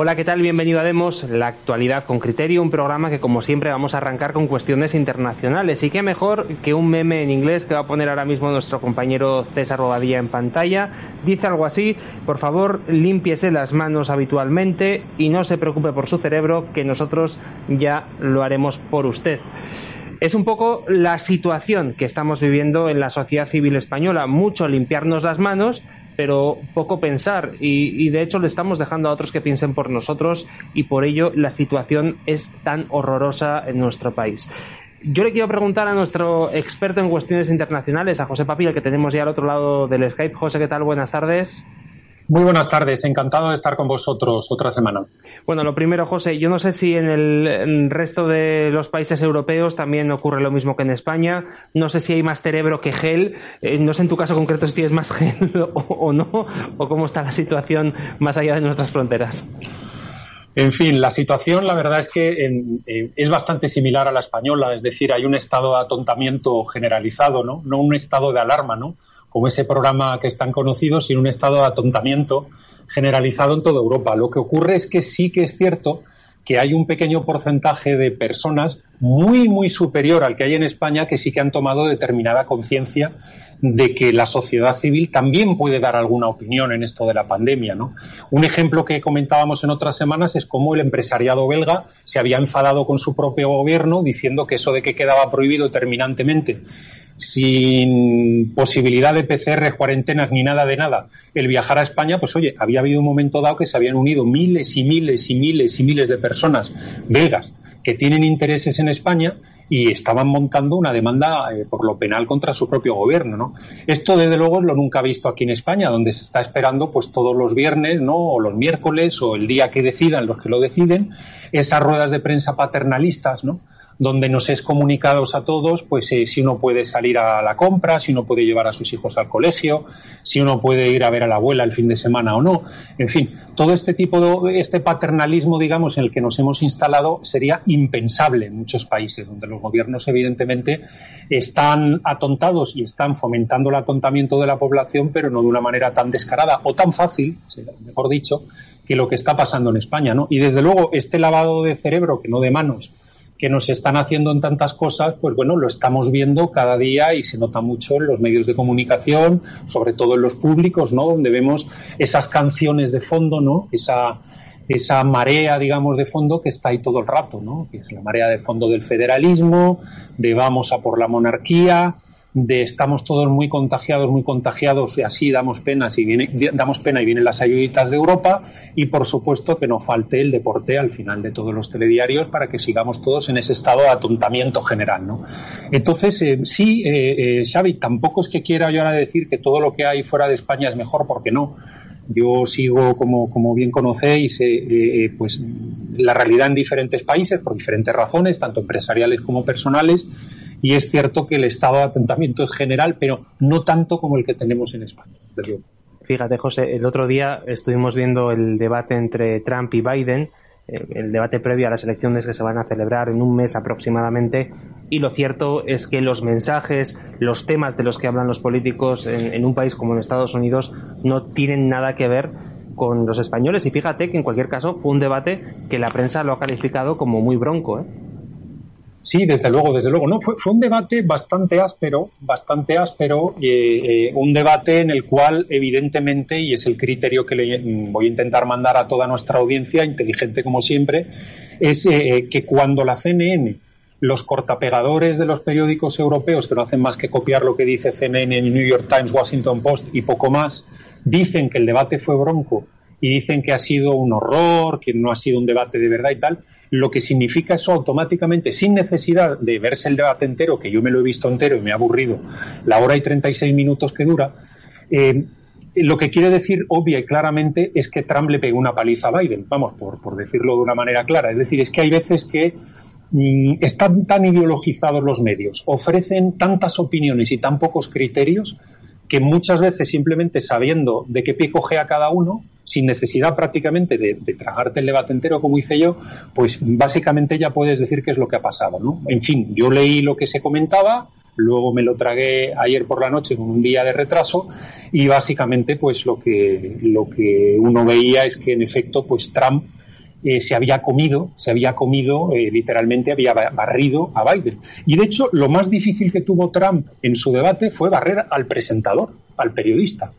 Hola, ¿qué tal? Bienvenido a Demos, la actualidad con criterio, un programa que como siempre vamos a arrancar con cuestiones internacionales. Y qué mejor que un meme en inglés que va a poner ahora mismo nuestro compañero César Bobadilla en pantalla. Dice algo así, por favor, límpiese las manos habitualmente y no se preocupe por su cerebro, que nosotros ya lo haremos por usted. Es un poco la situación que estamos viviendo en la sociedad civil española. Mucho limpiarnos las manos pero poco pensar y, de hecho le estamos dejando a otros que piensen por nosotros y por ello la situación es tan horrorosa en nuestro país. Yo le quiero preguntar a nuestro experto en cuestiones internacionales, a José Papi, el que tenemos ya al otro lado del Skype. José, ¿qué tal? Buenas tardes. Muy buenas tardes, encantado de estar con vosotros otra semana. Bueno, lo primero, José, yo no sé si en el resto de los países europeos también ocurre lo mismo que en España. No sé si hay más cerebro que gel. Eh, no sé en tu caso concreto si tienes más gel o, no, o cómo está la situación más allá de nuestras fronteras. En fin, la situación, la verdad es que es bastante similar a la española, es decir, hay un estado de atontamiento generalizado, ¿no? No un estado de alarma, ¿no? Como ese programa que es tan conocido, sin un estado de atontamiento generalizado en toda Europa. Lo que ocurre es que sí que es cierto que hay un pequeño porcentaje de personas muy, muy superior al que hay en España que sí que han tomado determinada conciencia de que la sociedad civil también puede dar alguna opinión en esto de la pandemia. Un ejemplo que comentábamos en otras semanas es cómo el empresariado belga se había enfadado con su propio gobierno diciendo que eso de que quedaba prohibido terminantemente sin posibilidad de PCR, cuarentenas ni nada de nada, el viajar a España, pues oye, había habido un momento dado que se habían unido miles y miles y miles y miles de personas belgas que tienen intereses en España y estaban montando una demanda eh, por lo penal contra su propio gobierno, ¿no? Esto desde luego es lo nunca visto aquí en España, donde se está esperando pues todos los viernes, ¿no? o los miércoles o el día que decidan los que lo deciden, esas ruedas de prensa paternalistas, ¿no? Donde nos es comunicados a todos, pues eh, si uno puede salir a la compra, si uno puede llevar a sus hijos al colegio, si uno puede ir a ver a la abuela el fin de semana o no. En fin, todo este tipo de, este paternalismo, digamos, en el que nos hemos instalado sería impensable en muchos países, donde los gobiernos, evidentemente, están atontados y están fomentando el atontamiento de la población, pero no de una manera tan descarada o tan fácil, mejor dicho, que lo que está pasando en España, ¿no? Y desde luego, este lavado de cerebro, que no de manos, que nos están haciendo en tantas cosas, pues bueno, lo estamos viendo cada día y se nota mucho en los medios de comunicación, sobre todo en los públicos, ¿no? Donde vemos esas canciones de fondo, ¿no? Esa, esa marea, digamos, de fondo que está ahí todo el rato, ¿no? Que es la marea de fondo del federalismo, de vamos a por la monarquía, de estamos todos muy contagiados, muy contagiados y así damos penas y viene, damos pena y vienen las ayuditas de Europa y por supuesto que no falte el deporte al final de todos los telediarios para que sigamos todos en ese estado de atontamiento general, ¿no? Entonces eh, sí, eh, eh, Xavi, tampoco es que quiera yo ahora decir que todo lo que hay fuera de España es mejor porque no. Yo sigo, como, como bien conocéis, pues la realidad en diferentes países por diferentes razones, tanto empresariales como personales y es cierto que el estado de atentamiento es general, pero no tanto como el que tenemos en España. Fíjate, José, el otro día estuvimos viendo el debate entre Trump y Biden, eh, el debate previo a las elecciones que se van a celebrar en un mes aproximadamente, y lo cierto es que los mensajes, los temas de los que hablan los políticos en, en un país como en Estados Unidos no tienen nada que ver con los españoles y fíjate que en cualquier caso fue un debate que la prensa lo ha calificado como muy bronco. ¿eh? Sí, desde luego, desde luego. No, fue, fue un debate bastante áspero, bastante áspero, eh, un debate en el cual, evidentemente, y es el criterio que le voy a intentar mandar a toda nuestra audiencia, inteligente como siempre, es eh, que cuando la CNN, los cortapegadores de los periódicos europeos, que no hacen más que copiar lo que dice CNN, New York Times, Washington Post y poco más, dicen que el debate fue bronco y dicen que ha sido un horror, que no ha sido un debate de verdad y tal, lo que significa eso automáticamente, sin necesidad de verse el debate entero, que yo me lo he visto entero y me ha aburrido, la hora y 36 minutos que dura, eh, lo que quiere decir obvia y claramente es que Trump le pegó una paliza a Biden, vamos, por, por decirlo de una manera clara. Es decir, es que hay veces que mm, están tan ideologizados los medios, ofrecen tantas opiniones y tan pocos criterios que muchas veces simplemente sabiendo de qué pie coge a cada uno, sin necesidad prácticamente de, tragarte el debate entero, como hice yo, pues básicamente ya puedes decir qué es lo que ha pasado, ¿no? En fin, yo leí lo que se comentaba, luego me lo tragué ayer por la noche con un día de retraso y básicamente pues lo que, lo que uno veía es que en efecto pues Trump eh, se había comido, se había comido, eh, literalmente había barrido a Biden. Y de hecho, lo más difícil que tuvo Trump en su debate fue barrer al presentador, al periodista.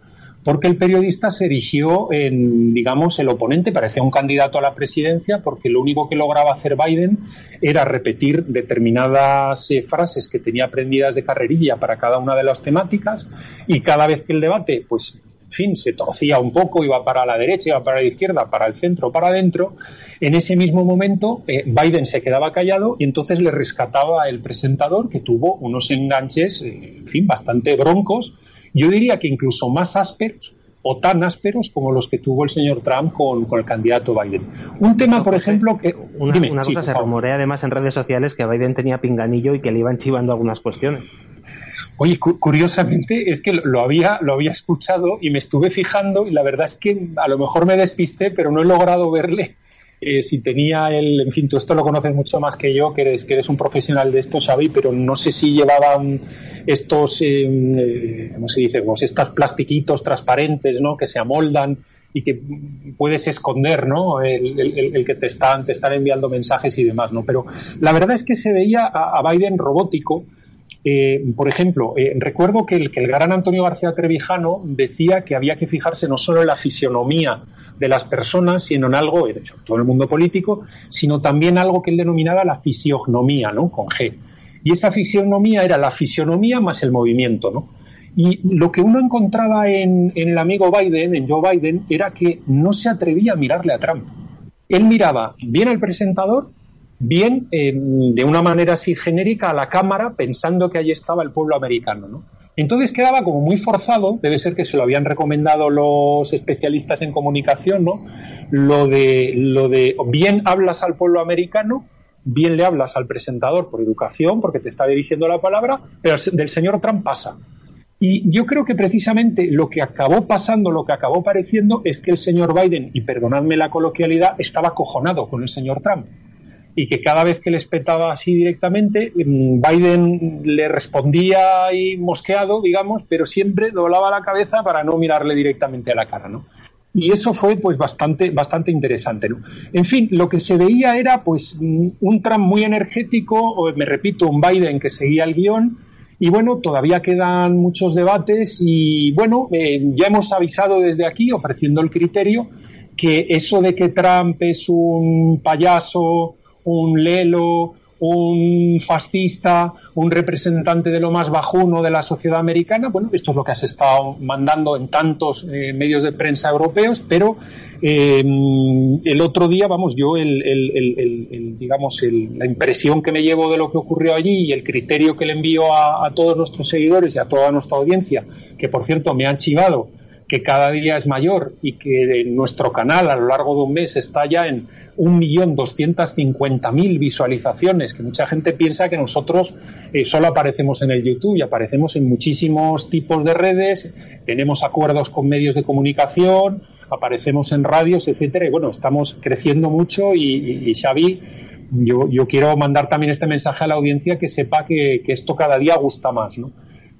Porque el periodista se erigió en, digamos, el oponente, parecía un candidato a la presidencia, porque lo único que lograba hacer Biden era repetir determinadas eh, frases que tenía aprendidas de carrerilla para cada una de las temáticas, y cada vez que el debate, pues en fin, se torcía un poco, iba para la derecha, iba para la izquierda, para el centro, para adentro. En ese mismo momento, eh, Biden se quedaba callado y entonces le rescataba el presentador, que tuvo unos enganches, eh, en fin, bastante broncos. Yo diría que incluso más ásperos o tan ásperos como los que tuvo el señor Trump con, el candidato Biden. Un tema, por ejemplo, que... Una, una cosa se rumorea además en redes sociales que Biden tenía pinganillo y que le iban chivando algunas cuestiones. Oye, curiosamente es que lo había, lo había escuchado y me estuve fijando y la verdad es que a lo mejor me despisté, pero no he logrado verle eh, si tenía el, en fin, tú esto lo conoces mucho más que yo, que eres, que eres un profesional de esto, Xavi, pero no sé si llevaban estos, em, eh, ¿cómo se dice? Pues estos plastiquitos transparentes, ¿no? Que se amoldan y que puedes esconder, ¿no? El, que te están, te están enviando mensajes y demás, ¿no? Pero la verdad es que se veía a Biden robótico, eh, por ejemplo, eh, recuerdo que el, gran Antonio García Trevijano decía que había que fijarse no solo en la fisionomía de las personas, sino en algo, de hecho, todo el mundo político, sino también algo que él denominaba la fisiognomía, ¿no? Con G. Y esa fisionomía era la fisionomía más el movimiento, ¿no? Y lo que uno encontraba en, en el amigo Biden, en Joe Biden, era que no se atrevía a mirarle a Trump. Él miraba bien al presentador bien eh, de una manera así genérica a la cámara pensando que allí estaba el pueblo americano. ¿no? Entonces quedaba como muy forzado, debe ser que se lo habían recomendado los especialistas en comunicación, ¿no? Lo de, lo de bien hablas al pueblo americano, bien le hablas al presentador por educación, porque te está dirigiendo la palabra, pero del señor Trump pasa. Y yo creo que precisamente lo que acabó pasando, lo que acabó pareciendo, es que el señor Biden, y perdonadme la coloquialidad, estaba cojonado con el señor Trump y que cada vez que le espetaba así directamente, mm, Biden le respondía ahí mosqueado, digamos, pero siempre doblaba la cabeza para no mirarle directamente a la cara, ¿no? Y eso fue pues bastante, bastante interesante, ¿no? En fin, lo que se veía era pues mm, un Trump muy energético, o me repito, un Biden que seguía el guion, y bueno, todavía quedan muchos debates y bueno, eh, ya hemos avisado desde aquí, ofreciendo el criterio, que eso de que Trump es un payaso, un lelo, un fascista, un representante de lo más bajuno de la sociedad americana. Bueno, esto es lo que has estado mandando en tantos eh, medios de prensa europeos, pero eh, el otro día, vamos, yo, el, digamos, la impresión que me llevo de lo que ocurrió allí y el criterio que le envío a, a todos nuestros seguidores y a toda nuestra audiencia, que por cierto me han chivado que cada día es mayor y que nuestro canal a lo largo de un mes está ya en 1.250.000 visualizaciones, que mucha gente piensa que nosotros eh, solo aparecemos en el YouTube y aparecemos en muchísimos tipos de redes, tenemos acuerdos con medios de comunicación, aparecemos en radios, etcétera, y bueno, estamos creciendo mucho y, Xavi, yo, yo, quiero mandar también este mensaje a la audiencia que sepa que, que esto cada día gusta más, ¿no?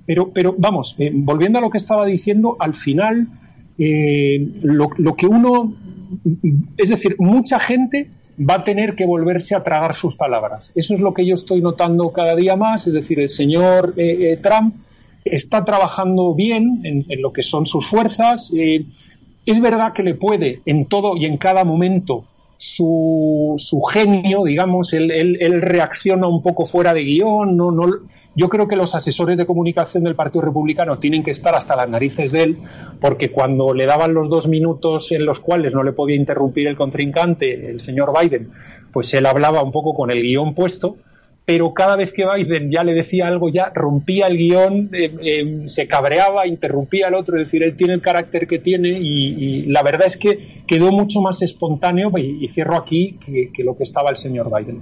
Pero, pero vamos, eh, volviendo a lo que estaba diciendo, al final eh, lo, que uno, es decir, mucha gente va a tener que volverse a tragar sus palabras. Eso es lo que yo estoy notando cada día más, es decir, el señor eh, Trump está trabajando bien en, lo que son sus fuerzas. es verdad que le puede en todo y en cada momento su, su genio, digamos, él, él, reacciona un poco fuera de guion, no, no, yo creo que los asesores de comunicación del Partido Republicano tienen que estar hasta las narices de él, porque cuando le daban los dos minutos en los cuales no le podía interrumpir el contrincante, el señor Biden, pues él hablaba un poco con el guion puesto, pero cada vez que Biden ya le decía algo, ya rompía el guion, eh, eh, se cabreaba, interrumpía al otro, es decir, él tiene el carácter que tiene y, la verdad es que quedó mucho más espontáneo, y, cierro aquí, que lo que estaba el señor Biden.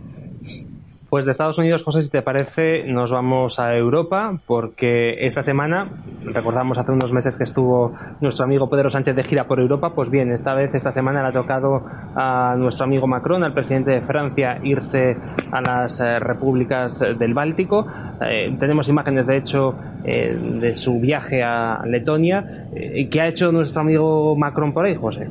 Pues de Estados Unidos, José, si te parece, nos vamos a Europa, porque esta semana, recordamos hace unos meses que estuvo nuestro amigo Pedro Sánchez de gira por Europa, pues bien, esta vez, esta semana le ha tocado a nuestro amigo Macron, al presidente de Francia, irse a las eh, repúblicas del Báltico. Eh, tenemos imágenes, de hecho, eh, de su viaje a Letonia. ¿Qué ha hecho nuestro amigo Macron por ahí, José?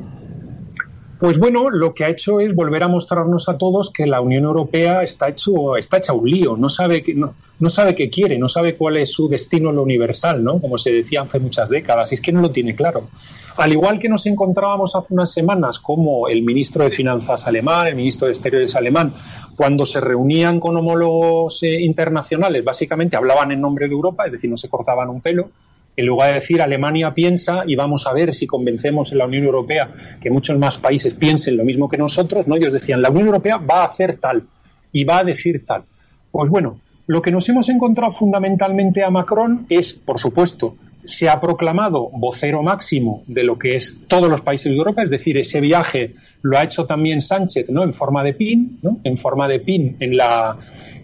Pues bueno, lo que ha hecho es volver a mostrarnos a todos que la Unión Europea está hecho está hecha un lío, no sabe que no, no sabe qué quiere, no sabe cuál es su destino lo universal, ¿no? Como se decía hace muchas décadas, y es que no lo tiene claro. Al igual que nos encontrábamos hace unas semanas como el ministro de Finanzas alemán, el ministro de Exteriores alemán, cuando se reunían con homólogos eh, internacionales, básicamente hablaban en nombre de Europa, es decir, no se cortaban un pelo, en lugar de decir Alemania piensa y vamos a ver si convencemos en la Unión Europea que muchos más países piensen lo mismo que nosotros, ¿no? Ellos decían, la Unión Europea va a hacer tal y va a decir tal. Pues bueno, lo que nos hemos encontrado fundamentalmente a Macron es, por supuesto, se ha proclamado vocero máximo de lo que es todos los países de Europa, es decir, ese viaje lo ha hecho también Sánchez, ¿no? En forma de pin, ¿no? En forma de pin en la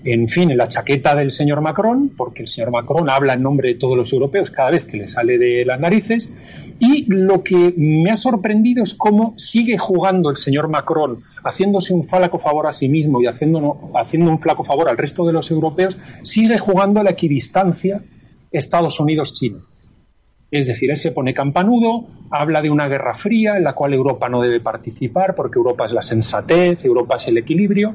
en fin, en la chaqueta del señor Macron, porque el señor Macron habla en nombre de todos los europeos cada vez que le sale de las narices, y lo que me ha sorprendido es cómo sigue jugando el señor Macron, haciéndose un flaco favor a sí mismo y haciendo, un flaco favor al resto de los europeos, sigue jugando a la equidistancia Estados Unidos-China. Es decir, él se pone campanudo, habla de una guerra fría en la cual Europa no debe participar porque Europa es la sensatez, Europa es el equilibrio,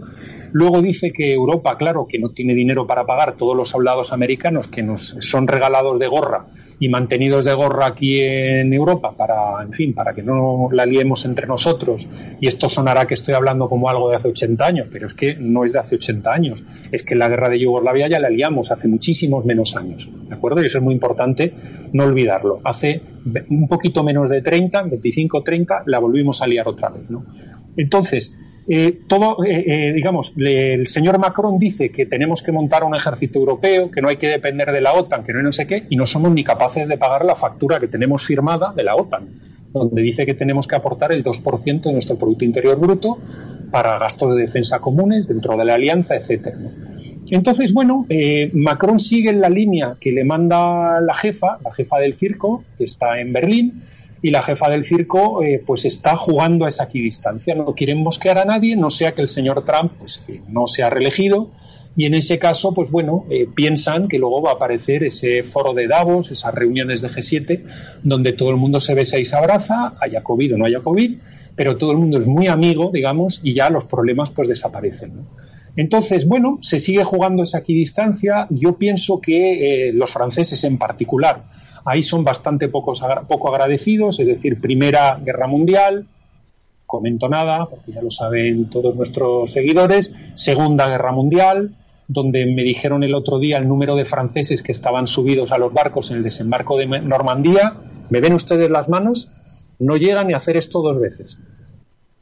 Luego dice que Europa, claro, que no tiene dinero para pagar todos los soldados americanos que nos son regalados de gorra y mantenidos de gorra aquí en Europa para, en fin, para que no la liemos entre nosotros. Y esto sonará que estoy hablando como algo de hace 80 años, pero es que no es de hace 80 años. Es que la guerra de Yugoslavia ya la liamos hace muchísimos menos años. ¿De acuerdo? Y eso es muy importante no olvidarlo. Hace un poquito menos de 30, 25, 30, la volvimos a liar otra vez, ¿no? Entonces, eh, todo, eh, eh, digamos, el señor Macron dice que tenemos que montar un ejército europeo, que no hay que depender de la OTAN, que no hay no sé qué, y no somos ni capaces de pagar la factura que tenemos firmada de la OTAN, donde dice que tenemos que aportar el 2% de nuestro Producto Interior Bruto para gastos de defensa comunes dentro de la alianza, etcétera. Entonces, bueno, Macron sigue en la línea que le manda la jefa, la jefa del circo, que está en Berlín, y la jefa del circo eh, pues está jugando a esa equidistancia. No quieren mosquear a nadie, no sea que el señor Trump pues, no sea reelegido y en ese caso, pues bueno, eh, piensan que luego va a aparecer ese foro de Davos, esas reuniones de G7, donde todo el mundo se besa y se abraza, haya COVID o no haya COVID, pero todo el mundo es muy amigo, digamos, y ya los problemas pues desaparecen. Entonces, bueno, se sigue jugando esa equidistancia. Yo pienso que eh, los franceses en particular, ahí son bastante poco agradecidos, es decir, Primera Guerra Mundial, comento nada, porque ya lo saben todos nuestros seguidores, Segunda Guerra Mundial, donde me dijeron el otro día el número de franceses que estaban subidos a los barcos en el desembarco de Normandía, ¿me ven ustedes las manos? No llegan ni a hacer esto dos veces.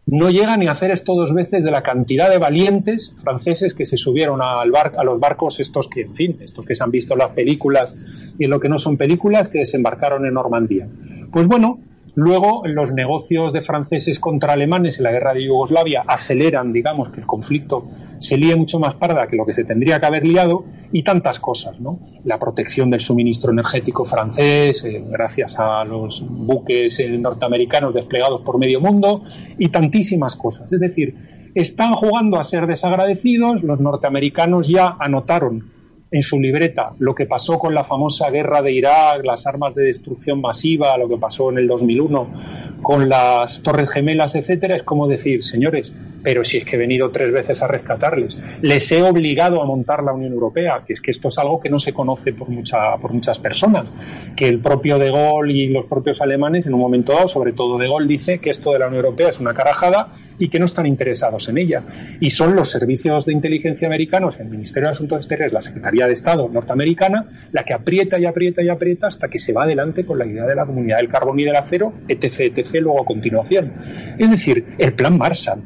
No llegan ni a hacer esto dos veces de la cantidad de valientes franceses que se subieron al a los barcos estos que, en fin, estos que se han visto en las películas y en lo que no son películas que desembarcaron en Normandía. Pues bueno, luego los negocios de franceses contra alemanes en la guerra de Yugoslavia aceleran, digamos, que el conflicto se líe mucho más parda que lo que se tendría que haber liado y tantas cosas, ¿no? La protección del suministro energético francés, eh, gracias a los buques eh, norteamericanos desplegados por medio mundo y tantísimas cosas. Es decir, están jugando a ser desagradecidos, los norteamericanos ya anotaron en su libreta lo que pasó con la famosa guerra de Irak, las armas de destrucción masiva, lo que pasó en el 2001 con las Torres Gemelas, etcétera, es como decir, señores, pero si es que he venido tres veces a rescatarles, les he obligado a montar la Unión Europea, que es que esto es algo que no se conoce por, mucha, por muchas personas, que el propio De Gaulle y los propios alemanes en un momento dado, sobre todo De Gaulle, dice que esto de la Unión Europea es una carajada y que no están interesados en ella. Y son los servicios de inteligencia americanos, el Ministerio de Asuntos Exteriores, la Secretaría de Estado norteamericana, la que aprieta y aprieta y aprieta hasta que se va adelante con la idea de la comunidad del carbón y del acero, etc., etc., luego a continuación. Es decir, el plan Marshall.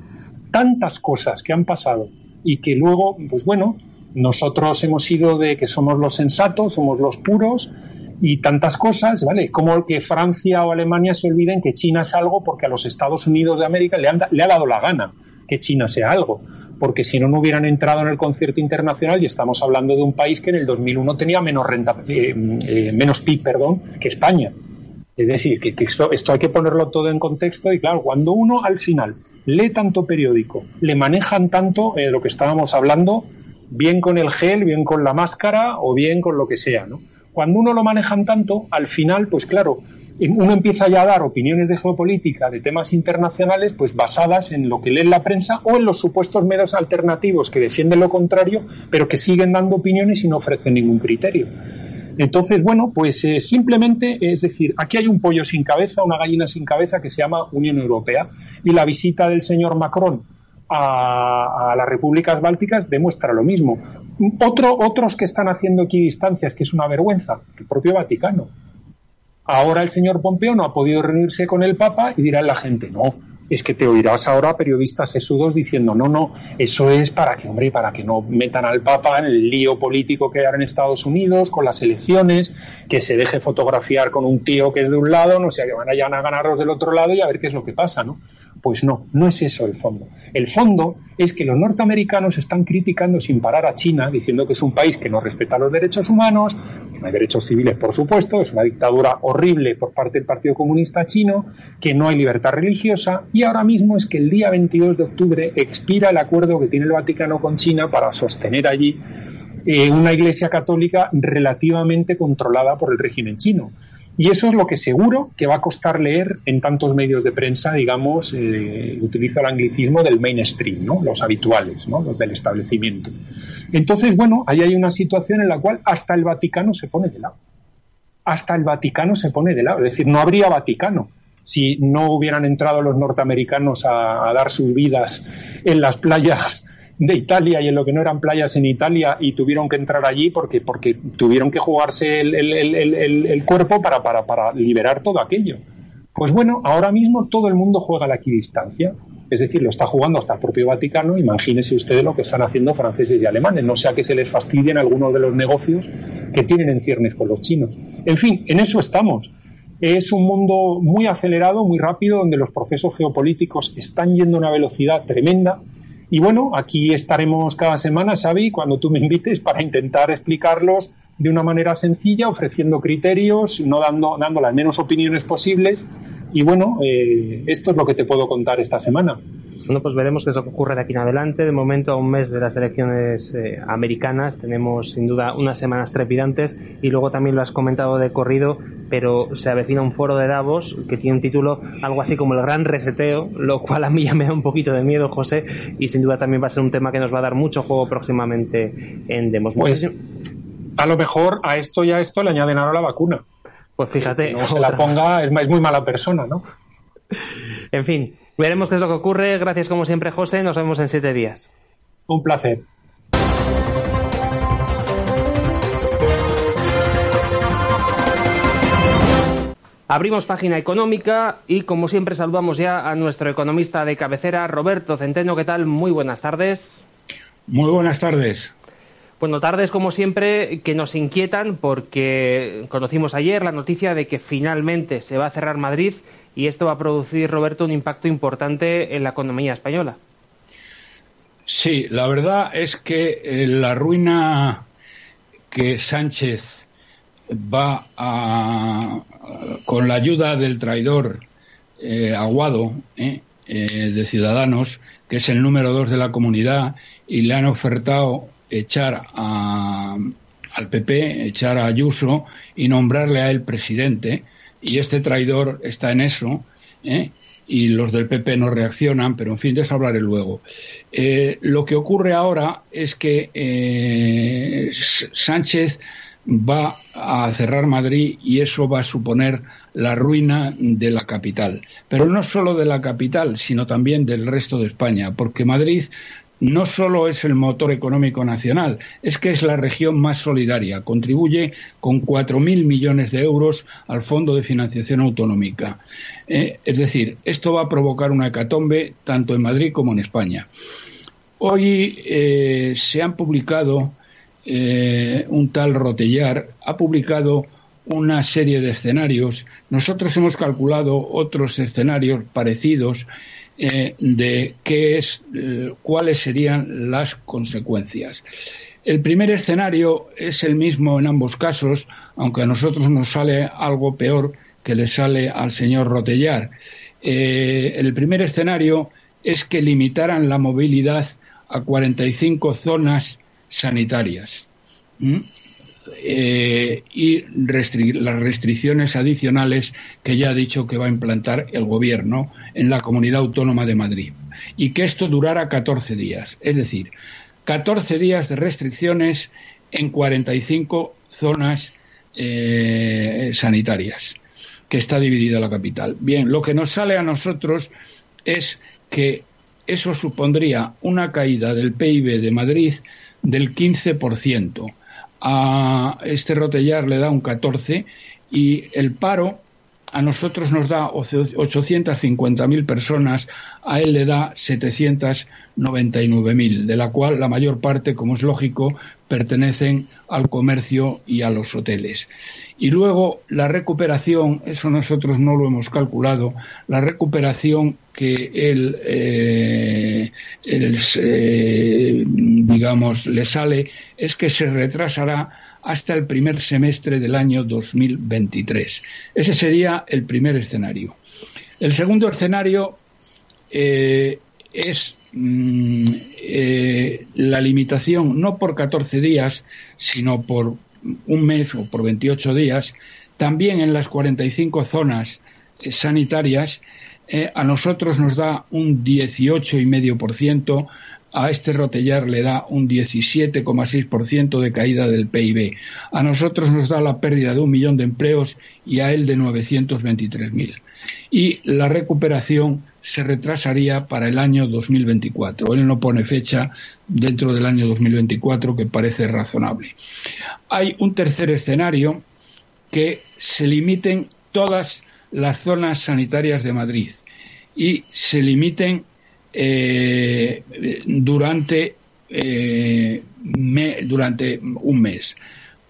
Tantas cosas que han pasado y que luego, pues bueno, nosotros hemos sido de que somos los sensatos, somos los puros, y tantas cosas, ¿vale? Como que Francia o Alemania se olviden que China es algo porque a los Estados Unidos de América le, le ha dado la gana que China sea algo, porque si no, no hubieran entrado en el concierto internacional y estamos hablando de un país que en el 2001 tenía menos, eh, eh, menos PIB perdón, que España. Es decir, que, esto, esto, hay que ponerlo todo en contexto y claro, cuando uno al final lee tanto periódico, le manejan tanto eh, lo que estábamos hablando, bien con el gel, bien con la máscara o bien con lo que sea, ¿no? Cuando uno lo manejan tanto, al final, pues claro, uno empieza ya a dar opiniones de geopolítica, de temas internacionales, pues basadas en lo que lee la prensa o en los supuestos medios alternativos que defienden lo contrario, pero que siguen dando opiniones y no ofrecen ningún criterio. Entonces, bueno, pues eh, simplemente, es decir, aquí hay un pollo sin cabeza, una gallina sin cabeza que se llama Unión Europea y la visita del señor Macron a, las repúblicas bálticas demuestra lo mismo. Otro, otros que están haciendo equidistancias, que es una vergüenza, el propio Vaticano. Ahora el señor Pompeo no ha podido reunirse con el Papa y dirá la gente, no, es que te oirás ahora periodistas sesudos diciendo, no, no, eso es para que, hombre, para que no metan al Papa en el lío político que hay en Estados Unidos, con las elecciones, que se deje fotografiar con un tío que es de un lado, no sea que van a ganarlos del otro lado y a ver qué es lo que pasa, ¿no? Pues no, no es eso el fondo. El fondo es que los norteamericanos están criticando sin parar a China, diciendo que es un país que no respeta los derechos humanos, que no hay derechos civiles, por supuesto, es una dictadura horrible por parte del Partido Comunista Chino, que no hay libertad religiosa, y ahora mismo es que el día 22 de octubre expira el acuerdo que tiene el Vaticano con China para sostener allí eh, una iglesia católica relativamente controlada por el régimen chino. Y eso es lo que seguro que va a costar leer en tantos medios de prensa, digamos, eh, utilizo el anglicismo del mainstream, ¿no? los habituales, ¿no? los del establecimiento. Entonces, bueno, ahí hay una situación en la cual hasta el Vaticano se pone de lado. Hasta el Vaticano se pone de lado. Es decir, no habría Vaticano si no hubieran entrado los norteamericanos a dar sus vidas en las playas de Italia y en lo que no eran playas en Italia y tuvieron que entrar allí porque, porque tuvieron que jugarse el, el, cuerpo para, para, para, liberar todo aquello. Pues bueno, ahora mismo todo el mundo juega la equidistancia. Es decir, lo está jugando hasta el propio Vaticano. Imagínense ustedes lo que están haciendo franceses y alemanes. No sea que se les fastidien algunos de los negocios que tienen en ciernes con los chinos. En fin, en eso estamos. Es un mundo muy acelerado, muy rápido, donde los procesos geopolíticos están yendo a una velocidad tremenda y bueno, aquí estaremos cada semana, Xavi, cuando tú me invites para intentar explicarlos de una manera sencilla, ofreciendo criterios, no dando, dando las menos opiniones posibles. Y bueno, eh, esto es lo que te puedo contar esta semana. Bueno, pues veremos qué es lo que ocurre de aquí en adelante. De momento, a un mes de las elecciones eh, americanas, tenemos sin duda unas semanas trepidantes y luego también lo has comentado de corrido, pero se avecina un foro de Davos que tiene un título algo así como el gran reseteo, lo cual a mí ya me da un poquito de miedo, José, y sin duda también va a ser un tema que nos va a dar mucho juego próximamente en Demos. Pues, a lo mejor a esto y a esto le añaden ahora la vacuna. Pues fíjate. no se la ponga, es muy mala persona, ¿no? En fin, Veremos qué es lo que ocurre. Gracias como siempre, José. Nos vemos en siete días. Un placer. Abrimos página económica y como siempre saludamos ya a nuestro economista de cabecera, Roberto Centeno. ¿Qué tal? Muy buenas tardes. Muy buenas tardes. Bueno, tardes como siempre que nos inquietan porque conocimos ayer la noticia de que finalmente se va a cerrar Madrid y esto va a producir, Roberto, un impacto importante en la economía española. Sí, la verdad es que eh, la ruina que Sánchez va a, con la ayuda del traidor eh, Aguado eh, de Ciudadanos, que es el número dos de la comunidad, y le han ofertado echar al PP, echar a Ayuso y nombrarle a él presidente y este traidor está en eso, ¿eh? y los del PP no reaccionan, pero en fin, de eso hablaré luego. Eh, lo que ocurre ahora es que eh, Sánchez va a cerrar Madrid y eso va a suponer la ruina de la capital. Pero no solo de la capital, sino también del resto de España, porque Madrid no solo es el motor económico nacional, es que es la región más solidaria. Contribuye con 4.000 millones de euros al Fondo de Financiación Autonómica. Eh, es decir, esto va a provocar una hecatombe tanto en Madrid como en España. Hoy eh, se han publicado, eh, un tal Rotellar ha publicado una serie de escenarios. Nosotros hemos calculado otros escenarios parecidos eh, de qué es, eh, cuáles serían las consecuencias. El primer escenario es el mismo en ambos casos, aunque a nosotros nos sale algo peor que le sale al señor Rotellar. Eh, el primer escenario es que limitaran la movilidad a 45 zonas sanitarias. Eh, y las restricciones adicionales que ya ha dicho que va a implantar el Gobierno en la Comunidad Autónoma de Madrid. Y que esto durara 14 días. Es decir, 14 días de restricciones en 45 zonas eh, sanitarias, que está dividida la capital. Bien, lo que nos sale a nosotros es que eso supondría una caída del PIB de Madrid del 15%. A este Rotellar le da un 14% y el paro a nosotros nos da 850.000 personas, a él le da 799.000, de la cual la mayor parte, como es lógico, pertenecen al comercio y a los hoteles. Y luego la recuperación, eso nosotros no lo hemos calculado, la recuperación que él, eh, eh, digamos, le sale es que se retrasará hasta el primer semestre del año 2023. Ese sería el primer escenario. El segundo escenario eh, es mm, la limitación no por 14 días, sino por un mes o por 28 días, también en las 45 zonas eh, a nosotros nos da un 18,5%, a este rotellar le da un 17,6% de caída del PIB. A nosotros nos da la pérdida de un millón de empleos y a él de 923.000. Y la recuperación se retrasaría para el año 2024. Él no pone fecha dentro del año 2024 que parece razonable. Hay un tercer escenario que se limiten todas las zonas sanitarias de Madrid y se limiten eh, durante, eh, durante un mes.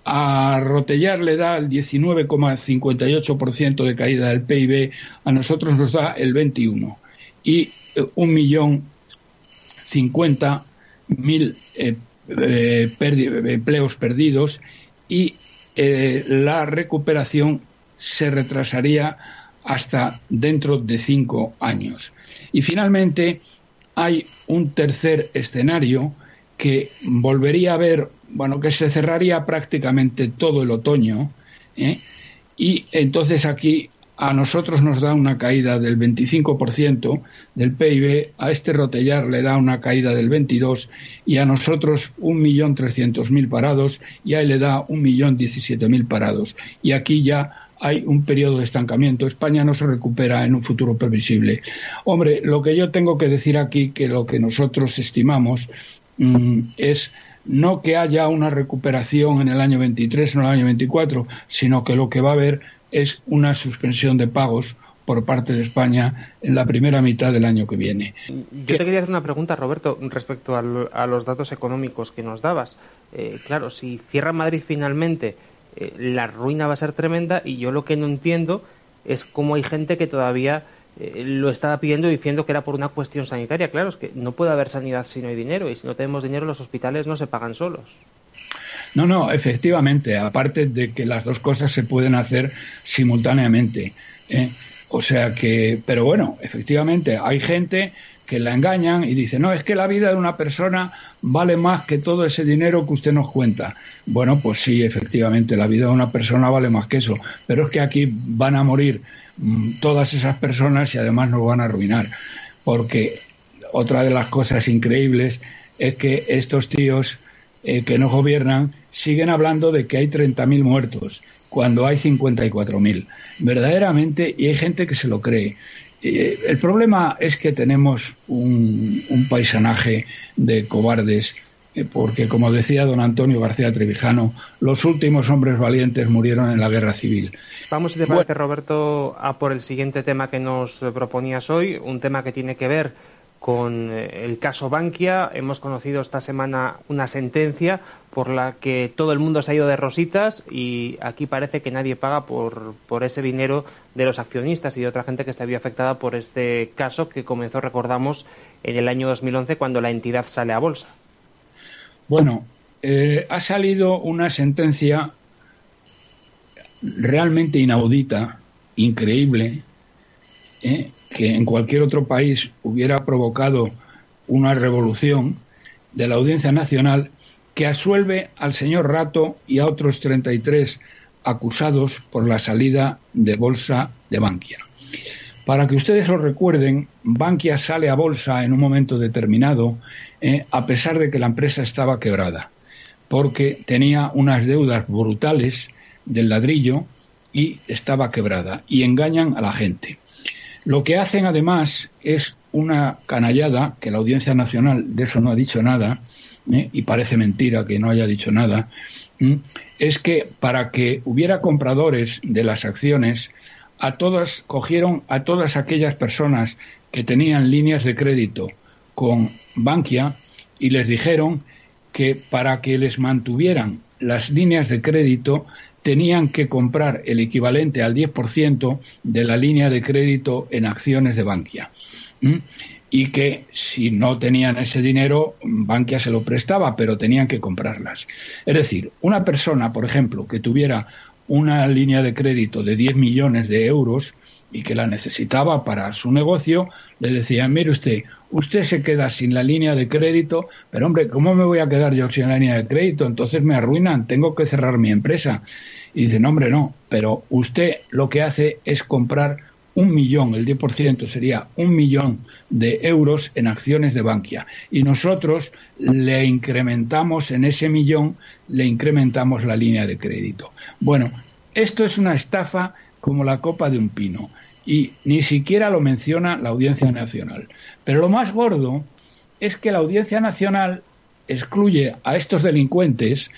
A Rotellar le da el 19,58% de caída del PIB, a nosotros nos da el 21%. Y eh, un millón cincuenta mil empleos perdidos y la recuperación se retrasaría hasta dentro de cinco años. Y finalmente hay un tercer escenario que volvería a ver, bueno, que se cerraría prácticamente todo el otoño, ¿eh? y entonces aquí a nosotros nos da una caída del 25% del PIB, a este rotellar le da una caída del 22% y a nosotros 1.300.000 parados y a él le da 1.017.000 parados. Y aquí ya hay un periodo de estancamiento. España no se recupera en un futuro previsible. Hombre, lo que yo tengo que decir aquí, que lo que nosotros estimamos mm, es no que haya una recuperación en el año 23 o en el año 24, sino que lo que va a haber es una suspensión de pagos por parte de España en la primera mitad del año que viene. Yo te quería hacer una pregunta, Roberto, respecto a, los datos económicos que nos dabas. Eh, claro, si cierra Madrid finalmente eh, la ruina va a ser tremenda y yo lo que no entiendo es cómo hay gente que todavía eh, lo estaba pidiendo diciendo que era por una cuestión sanitaria. Claro, es que no puede haber sanidad si no hay dinero y si no tenemos dinero los hospitales no se pagan solos. No, no, efectivamente, aparte de que las dos cosas se pueden hacer simultáneamente. ¿eh? O sea que, pero bueno, efectivamente, hay gente que la engañan y dice, no, es que la vida de una persona vale más que todo ese dinero que usted nos cuenta. Bueno, pues sí, efectivamente, la vida de una persona vale más que eso, pero es que aquí van a morir mm, todas esas personas y además nos van a arruinar, porque otra de las cosas increíbles es que estos tíos eh, que nos gobiernan siguen hablando de que hay 30.000 muertos cuando hay 54.000. Verdaderamente, y hay gente que se lo cree. Eh, el problema es que tenemos un, paisanaje de cobardes, eh, porque como decía don Antonio García Trevijano, los últimos hombres valientes murieron en la guerra civil. Vamos, si te parece, Roberto, a por el siguiente tema que nos proponías hoy, un tema que tiene que ver con eh, el caso Bankia. Hemos conocido esta semana una sentencia por la que todo el mundo se ha ido de rositas y aquí parece que nadie paga por, por ese dinero de los accionistas y de otra gente que se había afectada por este caso que comenzó, recordamos, en el año 2011 cuando la entidad sale a bolsa. Bueno, eh, ha salido una sentencia realmente inaudita, increíble, ¿eh? Que en cualquier otro país hubiera provocado una revolución de la Audiencia Nacional que asuelve al señor Rato y a otros 33 acusados por la salida de bolsa de Bankia. Para que ustedes lo recuerden, Bankia sale a bolsa en un momento determinado, eh, a pesar de que la empresa estaba quebrada, porque tenía unas deudas brutales del ladrillo y estaba quebrada, y engañan a la gente. Lo que hacen además es una canallada, que la Audiencia Nacional de eso no ha dicho nada, eh, y parece mentira que no haya dicho nada, es que para que hubiera compradores de las acciones, a todas, cogieron a todas aquellas personas que tenían líneas de crédito con Bankia y les dijeron que para que les mantuvieran las líneas de crédito tenían que comprar el equivalente al 10% de la línea de crédito en acciones de Bankia. Y que si no tenían ese dinero, Bankia se lo prestaba, pero tenían que comprarlas. Es decir, una persona, por ejemplo, que tuviera una línea de crédito de 10 millones de euros y que la necesitaba para su negocio, le decía, mire usted, usted se queda sin la línea de crédito, pero hombre, ¿cómo me voy a quedar yo sin la línea de crédito? Entonces me arruinan, tengo que cerrar mi empresa. Y dice, no, hombre, no, pero usted lo que hace es comprar un millón, el 10% sería un millón de euros en acciones de Bankia. Y nosotros le incrementamos en ese millón, le incrementamos la línea de crédito. Bueno, esto es una estafa como la copa de un pino. Y ni siquiera lo menciona la Audiencia Nacional. Pero lo más gordo es que la Audiencia Nacional excluye a estos delincuentes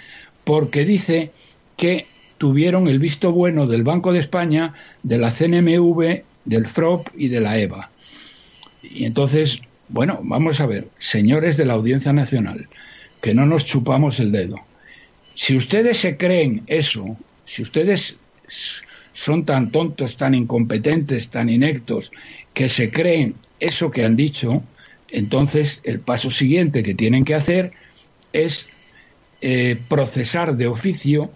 porque dice que tuvieron el visto bueno del Banco de España, de la CNMV del FROP y de la EVA. Y entonces, bueno, vamos a ver, señores de la Audiencia Nacional, que no nos chupamos el dedo. Si ustedes se creen eso, si ustedes son tan tontos, tan incompetentes, tan inectos, que se creen eso que han dicho, entonces el paso siguiente que tienen que hacer es eh, procesar de oficio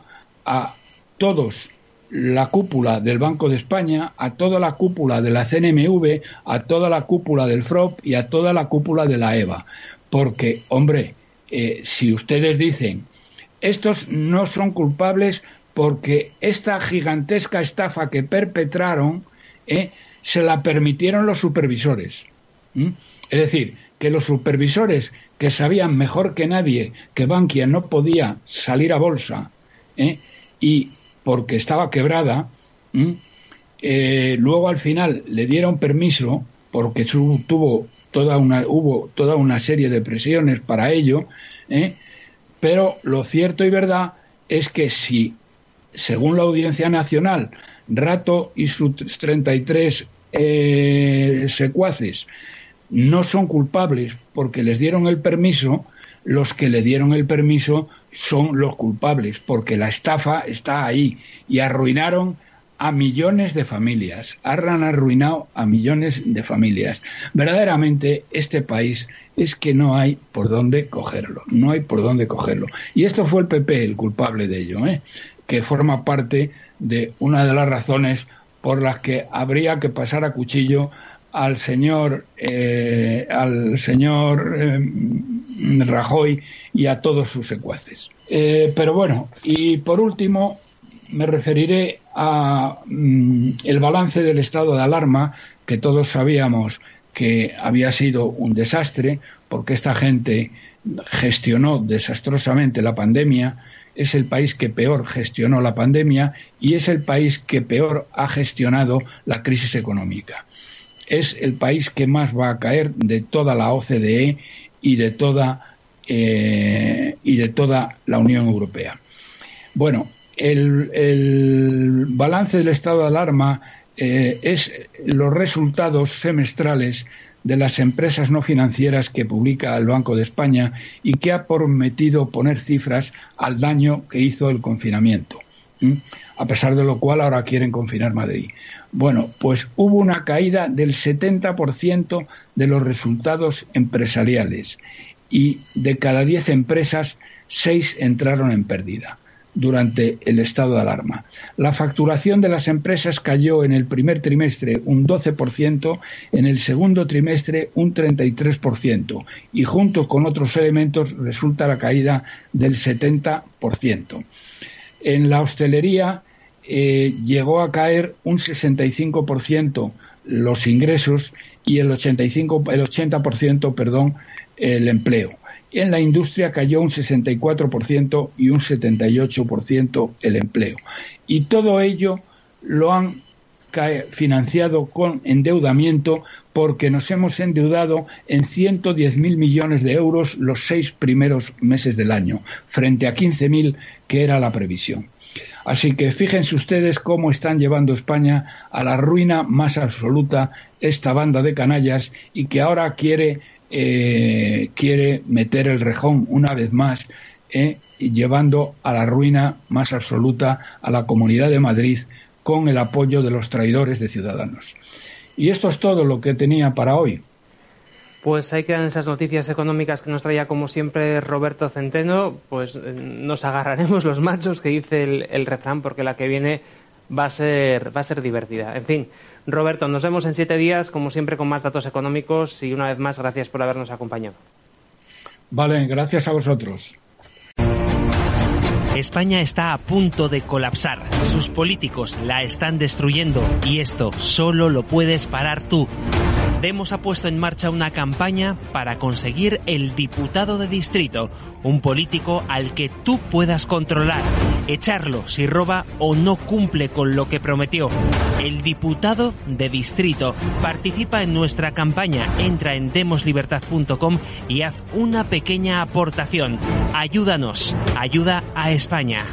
a todos la cúpula del Banco de España, a toda la cúpula de la CNMV, a toda la cúpula del FROP y a toda la cúpula de la EVA. Porque, hombre, eh, si ustedes dicen, estos no son culpables porque esta gigantesca estafa que perpetraron eh, se la permitieron los supervisores. Es decir, que los supervisores que sabían mejor que nadie que Bankia no podía salir a bolsa eh, y porque estaba quebrada, eh, luego al final le dieron permiso porque tuvo toda una, hubo toda una serie de presiones para ello, pero lo cierto y verdad es que si, según la Audiencia Nacional, Rato y sus 33 eh, secuaces no son culpables porque les dieron el permiso, los que le dieron el permiso son los culpables, porque la estafa está ahí y arruinaron a millones de familias, han arruinado a millones de familias. Verdaderamente este país es que no hay por dónde cogerlo, no hay por dónde cogerlo. Y esto fue el PP el culpable de ello, ¿eh? Que forma parte de una de las razones por las que habría que pasar a cuchillo al señor eh, al señor eh, Rajoy y a todos sus secuaces. Eh, pero bueno, y por último me referiré a mm, el balance del estado de alarma que todos sabíamos que había sido un desastre porque esta gente gestionó desastrosamente la pandemia, es el país que peor gestionó la pandemia y es el país que peor ha gestionado la crisis económica es el país que más va a caer de toda la OCDE y de toda, eh, y de toda la Unión Europea. Bueno, el, balance del estado de alarma eh, es los resultados semestrales de las empresas no financieras que publica el Banco de España y que ha prometido poner cifras al daño que hizo el confinamiento. A pesar de lo cual ahora quieren confinar Madrid. Bueno, pues hubo una caída del 70% de los resultados empresariales y de cada 10 empresas, 6 entraron en pérdida. Durante el estado de alarma. La facturación de las empresas cayó en el primer trimestre un 12%, en el segundo trimestre un 33% y junto con otros elementos resulta la caída del 70%. En la hostelería eh, llegó a caer un 65% los ingresos y el 85 el 80% perdón el empleo en la industria cayó un 64% y un 78% el empleo y todo ello lo han financiado con endeudamiento porque nos hemos endeudado en 110.000 millones de euros los seis primeros meses del año, frente a 15.000 que era la previsión. Así que fíjense ustedes cómo están llevando España a la ruina más absoluta esta banda de canallas y que ahora quiere, eh, quiere meter el rejón una vez más, eh, llevando a la ruina más absoluta a la Comunidad de Madrid con el apoyo de los traidores de Ciudadanos. Y esto es todo lo que tenía para hoy. Pues ahí quedan esas noticias económicas que nos traía como siempre Roberto Centeno. Pues eh, nos agarraremos los machos que dice el, refrán porque la que viene va a ser va a ser divertida. En fin, Roberto, nos vemos en siete días como siempre con más datos económicos y una vez más gracias por habernos acompañado. Vale, gracias a vosotros. España está a punto de colapsar. Sus políticos la están destruyendo y esto solo lo puedes parar tú. Demos ha puesto en marcha una campaña para conseguir el diputado de distrito, un político al que tú puedas controlar, echarlo si roba o no cumple con lo que prometió. El diputado de distrito participa en nuestra campaña, entra en demoslibertad.com y haz una pequeña aportación. Ayúdanos, ayuda a España.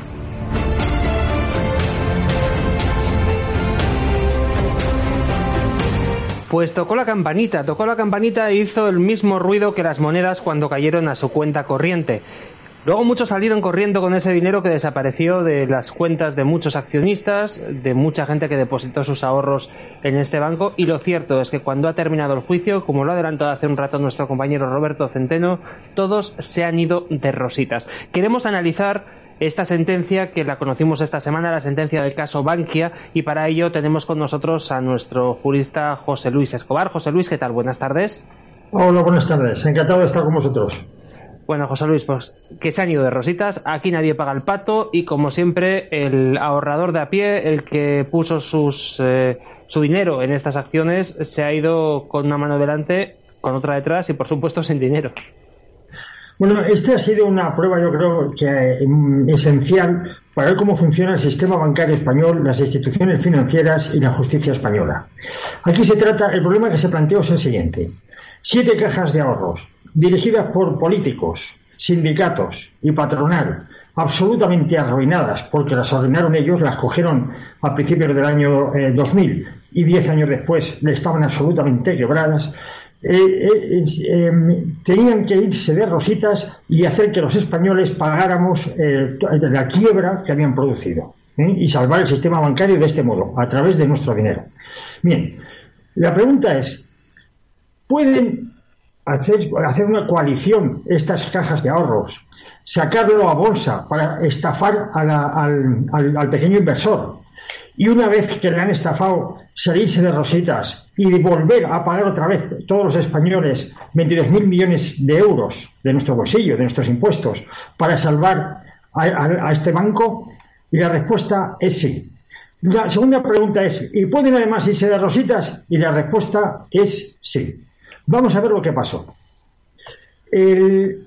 Pues tocó la campanita, tocó la campanita e hizo el mismo ruido que las monedas cuando cayeron a su cuenta corriente. Luego muchos salieron corriendo con ese dinero que desapareció de las cuentas de muchos accionistas, de mucha gente que depositó sus ahorros en este banco y lo cierto es que cuando ha terminado el juicio, como lo adelantó hace un rato nuestro compañero Roberto Centeno, todos se han ido de rositas. Queremos analizar esta sentencia que la conocimos esta semana, la sentencia del caso Bankia, y para ello tenemos con nosotros a nuestro jurista José Luis Escobar. José Luis, ¿qué tal? Buenas tardes. Hola, buenas tardes. Encantado de estar con vosotros. Bueno, José Luis, pues que se han ido de rositas, aquí nadie paga el pato y como siempre el ahorrador de a pie, el que puso sus, eh, su dinero en estas acciones, se ha ido con una mano delante, con otra detrás y por supuesto sin dinero. Bueno, esta ha sido una prueba, yo creo que mm, esencial para ver cómo funciona el sistema bancario español, las instituciones financieras y la justicia española. Aquí se trata, el problema que se planteó es el siguiente. Siete cajas de ahorros, dirigidas por políticos, sindicatos y patronal, absolutamente arruinadas, porque las arruinaron ellos, las cogieron a principios del año 2000 eh, y diez años después estaban absolutamente quebradas, eh, eh, em, tenían que irse de rositas y hacer que los españoles pagáramos eh, la quiebra que habían producido y salvar el sistema bancario de este modo, a través de nuestro dinero. Bien, la pregunta es, ¿pueden hacer, hacer una coalición estas cajas de ahorros, sacarlo a bolsa para estafar al pequeño inversor? Y una vez que le han estafado, salirse de rositas y volver a pagar otra vez todos los españoles 22.000 millones de euros de nuestro bolsillo, de nuestros impuestos, para salvar a, este banco? Y la respuesta es sí. La segunda pregunta es, ¿y pueden además irse de rositas? Y la respuesta es sí. Vamos a ver lo que pasó. El,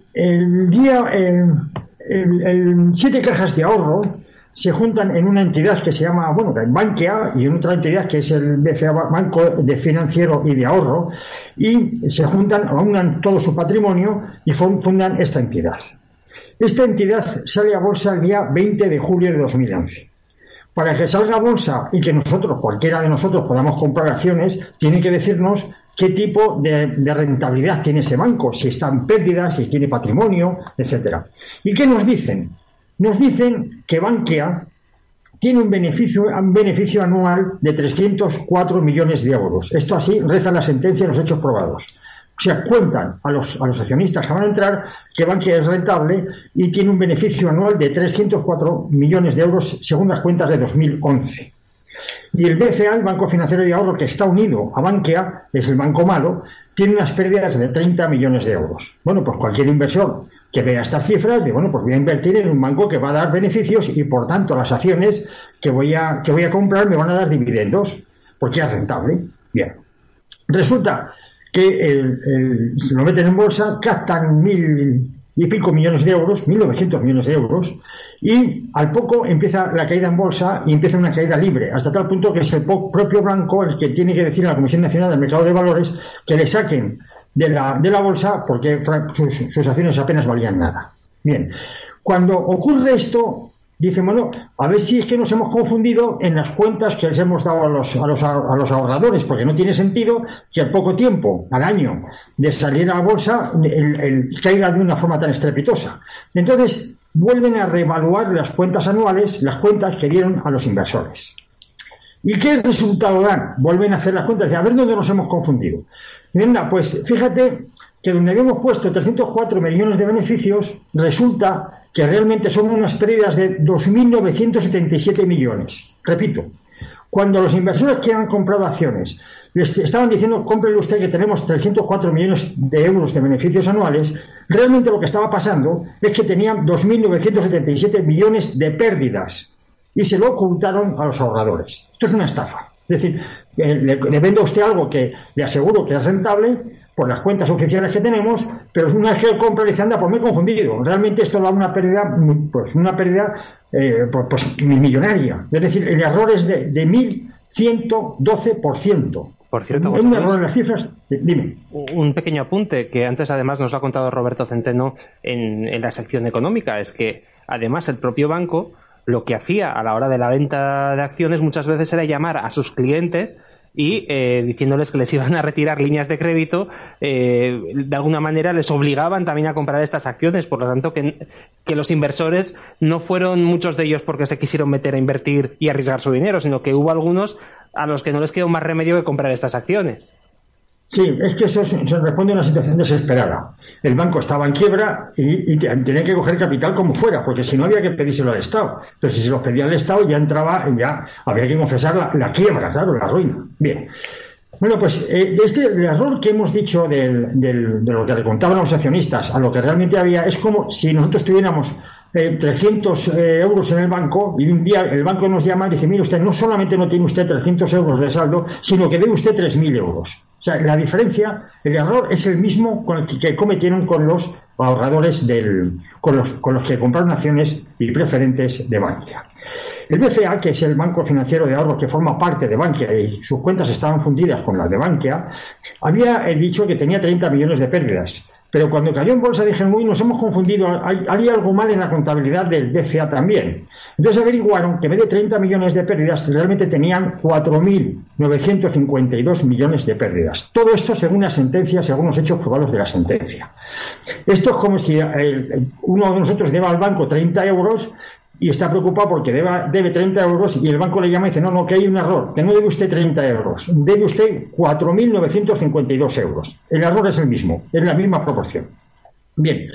día, el, siete cajas de ahorro se juntan en una entidad que se llama, bueno, Bankia y en otra entidad que es el BCA Banco de Financiero y de Ahorro y se juntan, aunan todo su patrimonio y fundan esta entidad. Esta entidad sale a bolsa el día 20 de julio de 2011. Para que salga a bolsa y que nosotros, cualquiera de nosotros, podamos comprar acciones, tiene que decirnos qué tipo de, de, rentabilidad tiene ese banco, si está en pérdida, si tiene patrimonio, etcétera. ¿Y qué nos dicen? Nos dicen que Bankia tiene un beneficio, anual de 304 millones de euros. Esto así reza la sentencia en los hechos probados. O sea, cuentan a los, a los accionistas que van a entrar que Bankia es rentable y tiene un beneficio anual de 304 millones de euros según las cuentas de 2011. Y el BCA, el Banco Financiero de Ahorro, que está unido a Bankia, es el banco malo, tiene unas pérdidas de 30 millones de euros. Bueno, pues cualquier inversor que vea estas cifras, de bueno, pues voy a invertir en un banco que va a dar beneficios y por tanto las acciones que voy a, que voy a comprar me van a dar dividendos, porque es rentable. Bien. Resulta que se lo meten en bolsa, captan mil y pico millones de euros, 1.900 millones de euros, y al poco empieza la caída en bolsa y empieza una caída libre, hasta tal punto que es el propio banco el que tiene que decir a la Comisión Nacional del Mercado de Valores que le saquen de la, de la bolsa porque sus, sus acciones apenas valían nada. Bien, cuando ocurre esto, Dice, bueno, a ver si es que nos hemos confundido en las cuentas que les hemos dado a los, a los, a los ahorradores, porque no tiene sentido que al poco tiempo, al año, de salir a la bolsa, el, caiga de una forma tan estrepitosa. Entonces, vuelven a reevaluar las cuentas anuales, las cuentas que dieron a los inversores. ¿Y qué resultado dan? Vuelven a hacer las cuentas y a ver dónde nos hemos confundido. Venga, pues fíjate que donde habíamos puesto 304 millones de beneficios, resulta que realmente son unas pérdidas de 2.977 millones. Repito, cuando los inversores que han comprado acciones les estaban diciendo, cómprele usted que tenemos 304 millones de euros de beneficios anuales, realmente lo que estaba pasando es que tenían 2.977 millones de pérdidas y se lo ocultaron a los ahorradores. Esto es una estafa. Es decir, eh, le, le vendo a usted algo que le aseguro que es rentable, por las cuentas oficiales que tenemos, pero una vez que él compra dice, anda, pues me he confundido. Realmente esto da una pérdida, pues una pérdida eh, pues, pues millonaria. Es decir, el error es de, de 1112%. Por cierto, un error en las cifras. Dime. Un pequeño apunte que antes además nos lo ha contado Roberto Centeno en, en la sección económica, es que además el propio banco lo que hacía a la hora de la venta de acciones muchas veces era llamar a sus clientes y eh, diciéndoles que les iban a retirar líneas de crédito, eh, de alguna manera les obligaban también a comprar estas acciones. Por lo tanto, que, que, los inversores no fueron muchos de ellos porque se quisieron meter a invertir y arriesgar su dinero, sino que hubo algunos a los que no les quedó más remedio que comprar estas acciones. Sí, es que eso se responde a una situación desesperada. El banco estaba en quiebra y, tenía que coger capital como fuera, porque si no había que pedírselo al Estado. Pero si se lo pedía al Estado ya entraba, ya había que confesar la, quiebra, claro, la ruina. Bien. Bueno, pues eh, este el error que hemos dicho del, del, de lo que le contaban los accionistas a lo que realmente había es como si nosotros tuviéramos 300 eh, euros en el banco y un día el banco nos llama y dice, mire usted, no solamente no tiene usted 300 euros de saldo, sino que debe usted 3.000 euros. O sea, la diferencia, el error es el mismo con el que cometieron con los ahorradores del, con los, con los que compraron acciones y preferentes de Bankia. El BCA, que es el banco financiero de ahorro que forma parte de Bankia y sus cuentas estaban fundidas con las de Bankia, había dicho que tenía 30 millones de pérdidas. Pero cuando cayó en bolsa dije, uy, nos hemos confundido, hay, había algo mal en la contabilidad del BCA también. Entonces averiguaron que en vez de 30 millones de pérdidas, realmente tenían 4.952 millones de pérdidas. Todo esto según la sentencia, según los hechos probados de la sentencia. Esto es como si uno de nosotros deba al banco 30 euros y está preocupado porque debe 30 euros y el banco le llama y dice, no, no, que hay un error, que no debe usted 30 euros, debe usted 4.952 euros. El error es el mismo, es la misma proporción. Bien,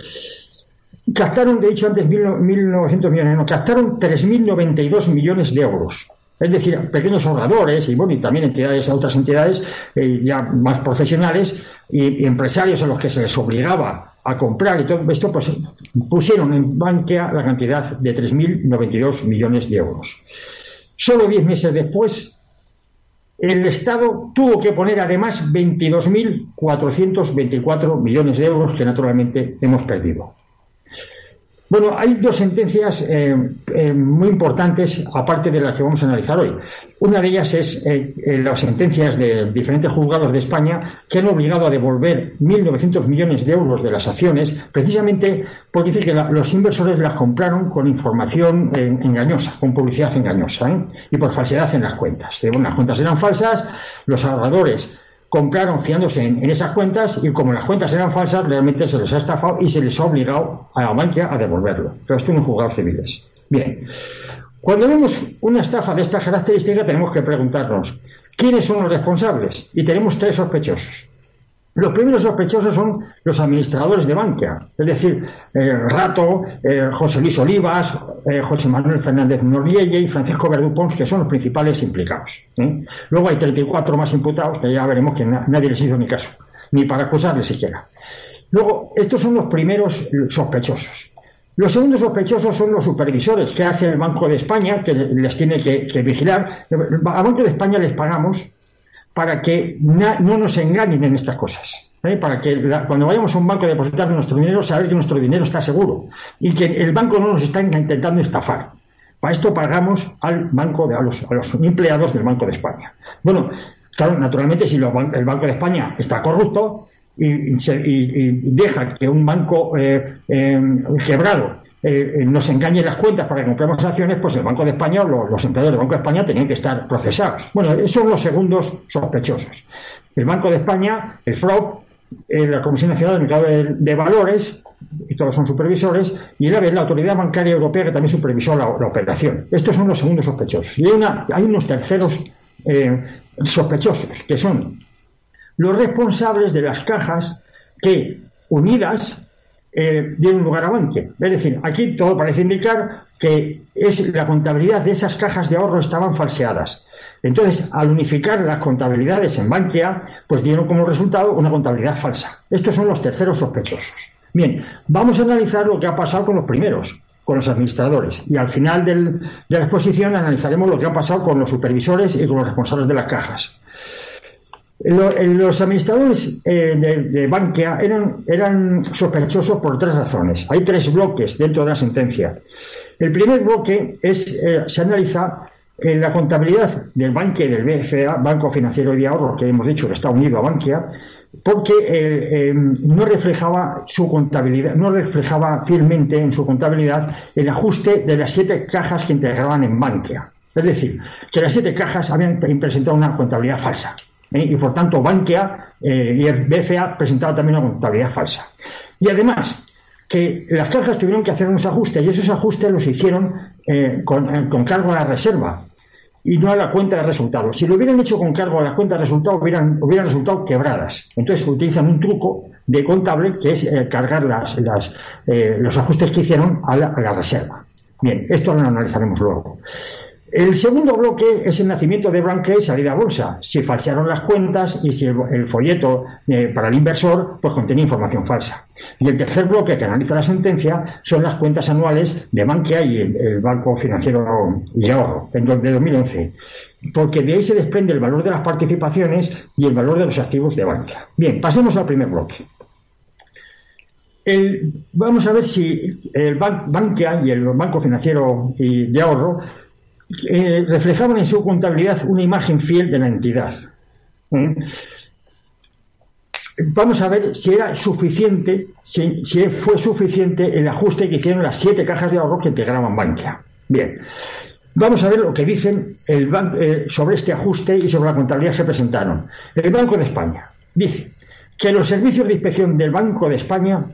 captaron, de hecho, antes 1.900 millones, no, captaron 3.092 millones de euros. Es decir, pequeños ahorradores y, bueno, y también entidades, otras entidades eh, ya más profesionales y, y empresarios a los que se les obligaba a comprar y todo esto, pues pusieron en Bankia la cantidad de 3.092 millones de euros. Solo diez meses después, el Estado tuvo que poner además 22.424 millones de euros que naturalmente hemos perdido. Bueno, hay dos sentencias eh, eh, muy importantes, aparte de las que vamos a analizar hoy. Una de ellas es eh, las sentencias de diferentes juzgados de España que han obligado a devolver 1.900 millones de euros de las acciones, precisamente porque dice que los inversores las compraron con información engañosa, con publicidad engañosa, y por falsedad en las cuentas. Bueno, las cuentas eran falsas, los ahorradores compraron fiándose en, esas cuentas y como las cuentas eran falsas, realmente se les ha estafado y se les ha obligado a la banca a devolverlo. Pero esto en juzgados civiles. Bien, cuando vemos una estafa de esta característica tenemos que preguntarnos, ¿quiénes son los responsables? Y tenemos tres sospechosos. Los primeros sospechosos son los administradores de Bankia, es decir, eh, Rato, eh, José Luis Olivas, eh, José Manuel Fernández Norielle y Francisco Verdú Pons, que son los principales implicados. Luego hay 34 más imputados que ya veremos que nadie les hizo ni caso, ni para acusarles siquiera. Luego, estos son los primeros sospechosos. Los segundos sospechosos son los supervisores que hace el Banco de España, que les tiene que, vigilar. Al Banco de España les pagamos para que no nos engañen en estas cosas. ¿eh? Para que cuando vayamos a un banco a depositar nuestro dinero, saber que nuestro dinero está seguro y que el banco no nos está intentando estafar. Para esto pagamos al banco, de, a, los, empleados del Banco de España. Bueno, claro, naturalmente, si el Banco de España está corrupto y, deja que un banco eh, eh, quebrado eh, nos engañen las cuentas para que compremos acciones, pues el Banco de España o los, empleadores del Banco de España tenían que estar procesados. Bueno, esos son los segundos sospechosos. El Banco de España, el FROP, eh, la Comisión Nacional del Mercado de, Valores, y todos son supervisores, y la, la Autoridad Bancaria Europea que también supervisó la, operación. Estos son los segundos sospechosos. Y hay, una, hay unos terceros eh, sospechosos, que son los responsables de las cajas que, unidas, eh, dieron lugar a Bankia. Es decir, aquí todo parece indicar que es la contabilidad de esas cajas de ahorro estaban falseadas. Entonces, al unificar las contabilidades en Bankia, pues dieron como resultado una contabilidad falsa. Estos son los terceros sospechosos. Bien, vamos a analizar lo que ha pasado con los primeros, con los administradores. Y al final de la exposición analizaremos lo que ha pasado con los supervisores y con los responsables de las cajas los administradores eh, de, Bankia eran, eran sospechosos por tres razones. Hay tres bloques dentro de la sentencia. El primer bloque es, eh, se analiza eh, la contabilidad del Banque del BFA, Banco Financiero de Ahorro, que hemos dicho que está unido a Bankia, porque no reflejaba su contabilidad, no reflejaba fielmente en su contabilidad el ajuste de las siete cajas que integraban en Bankia. Es decir, que las siete cajas habían presentado una contabilidad falsa. ¿Eh? y por tanto Bankia eh, y el BCA presentaban también una contabilidad falsa. Y además, que las cajas tuvieron que hacer unos ajustes y esos ajustes los hicieron eh, con, cargo a la reserva y no a la cuenta de resultados. Si lo hubieran hecho con cargo a la cuenta de resultados, hubieran, resultado quebradas. Entonces utilizan un truco de contable que es cargar las, los ajustes que hicieron a la reserva. Bien, esto lo analizaremos luego. El segundo bloque es el nacimiento de Branque y salida a bolsa. Si falsearon las cuentas y si el, folleto eh, para el inversor pues contenía información falsa. Y el tercer bloque que analiza la sentencia son las cuentas anuales de Bankia y el, Banco Financiero y Ahorro de 2011. Porque de ahí se desprende el valor de las participaciones y el valor de los activos de Bankia. Bien, pasemos al primer bloque. vamos a ver si el Bankia y el Banco Financiero de Ahorro eh, reflejaban en su contabilidad una imagen fiel de la entidad. ¿eh? Vamos a ver si era suficiente, si, fue suficiente el ajuste que hicieron las siete cajas de ahorro que integraban Bankia. Bien, vamos a ver lo que dicen el eh, sobre este ajuste y sobre la contabilidad que se presentaron. El Banco de España dice que los servicios de inspección del Banco de España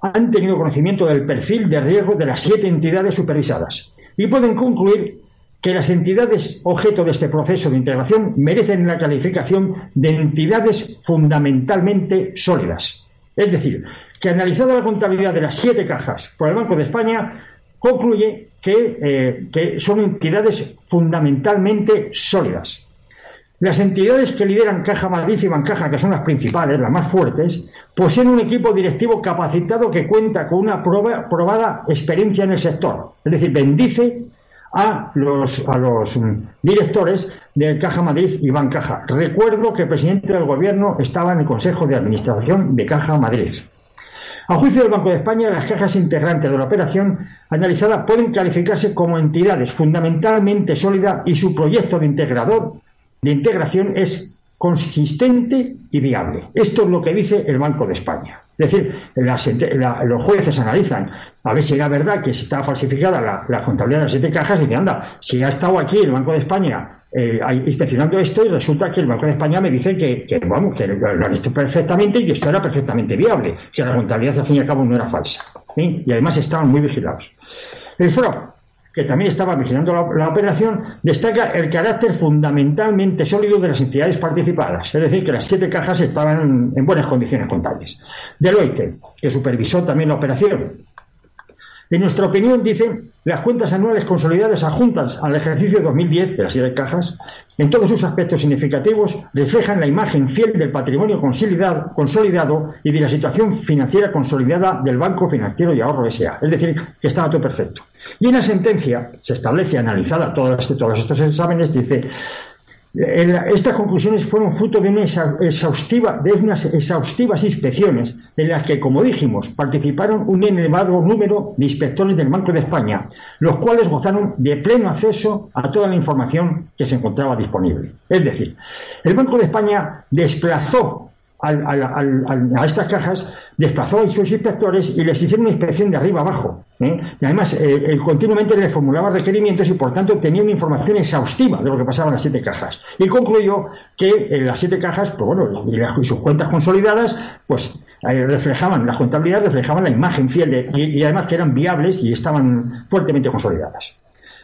han tenido conocimiento del perfil de riesgo de las siete entidades supervisadas y pueden concluir que las entidades objeto de este proceso de integración merecen la calificación de entidades fundamentalmente sólidas. Es decir, que analizada la contabilidad de las siete cajas por el Banco de España, concluye que, eh, que son entidades fundamentalmente sólidas. Las entidades que lideran Caja Madrid y Bancaja, que son las principales, las más fuertes, poseen un equipo directivo capacitado que cuenta con una probada experiencia en el sector. Es decir, bendice a los, a los mm, directores de Caja Madrid y Bancaja. Recuerdo que el presidente del gobierno estaba en el Consejo de Administración de Caja Madrid. A juicio del Banco de España, las cajas integrantes de la operación analizada pueden calificarse como entidades fundamentalmente sólidas y su proyecto de integrador de integración es consistente y viable. Esto es lo que dice el Banco de España. Es decir, los jueces analizan a ver si era verdad que está falsificada la, contabilidad de las siete cajas y dicen, anda, si ha estado aquí el Banco de España eh, inspeccionando esto y resulta que el Banco de España me dice que, vamos, que lo han visto perfectamente y que esto era perfectamente viable, que la contabilidad al fin y al cabo no era falsa. Y además estaban muy vigilados. El FROP, que también estaba vigilando la, operación, destaca el carácter fundamentalmente sólido de las entidades participadas, es decir, que las siete cajas estaban en buenas condiciones contables. Deloitte, que supervisó también la operación, en nuestra opinión, dice, las cuentas anuales consolidadas adjuntas al ejercicio 2010 de las siete cajas, en todos sus aspectos significativos, reflejan la imagen fiel del patrimonio consolidado y de la situación financiera consolidada del Banco Financiero y Ahorro S.A. Es decir, que estaba todo perfecto. Y en la sentencia se establece, analizada todos estos exámenes, dice, estas conclusiones fueron fruto de, una exhaustiva, de unas exhaustivas inspecciones en las que, como dijimos, participaron un elevado número de inspectores del Banco de España, los cuales gozaron de pleno acceso a toda la información que se encontraba disponible. Es decir, el Banco de España desplazó a estas cajas, desplazó a sus inspectores y les hicieron una inspección de arriba abajo. ¿eh? Y además, eh, continuamente les formulaba requerimientos y, por tanto, tenía una información exhaustiva de lo que pasaba en las siete cajas. Y concluyó que las siete cajas, pues bueno, y, sus cuentas consolidadas, pues eh, reflejaban, las contabilidades reflejaban la imagen fiel de, y además que eran viables y estaban fuertemente consolidadas.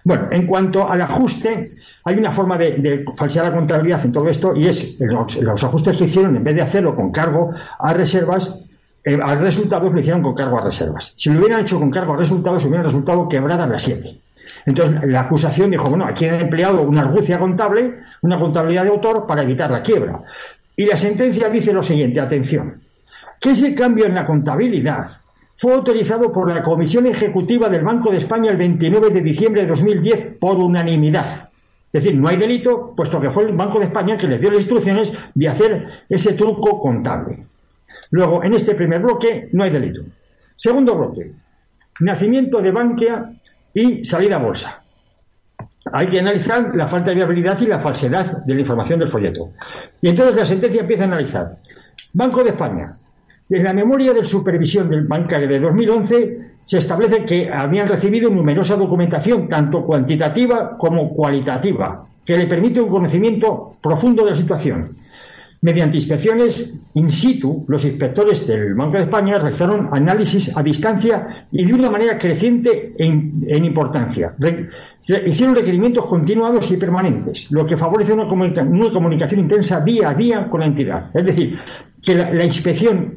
Bueno, en cuanto al ajuste, hay una forma de, falsear la contabilidad en todo esto y es los, ajustes que hicieron, en vez de hacerlo con cargo a reservas, eh, al resultado lo hicieron con cargo a reservas. Si lo hubieran hecho con cargo a resultados, hubieran resultado quebrada las siete. Entonces la acusación dijo, bueno, aquí han empleado una argucia contable, una contabilidad de autor para evitar la quiebra. Y la sentencia dice lo siguiente, atención, que ese cambio en la contabilidad fue autorizado por la Comisión Ejecutiva del Banco de España el 29 de diciembre de 2010 por unanimidad. Es decir, no hay delito, puesto que fue el Banco de España que les dio las instrucciones de hacer ese truco contable. Luego, en este primer bloque, no hay delito. Segundo bloque, nacimiento de Bankia y salida a bolsa. Hay que analizar la falta de viabilidad y la falsedad de la información del folleto. Y entonces la sentencia empieza a analizar. Banco de España, en la memoria de supervisión del bancario de 2011 se establece que habían recibido numerosa documentación, tanto cuantitativa como cualitativa, que le permite un conocimiento profundo de la situación. Mediante inspecciones in situ, los inspectores del Banco de España realizaron análisis a distancia y de una manera creciente en, importancia. hicieron requerimientos continuados y permanentes, lo que favorece una, comunicación intensa día a día con la entidad. Es decir, que la inspección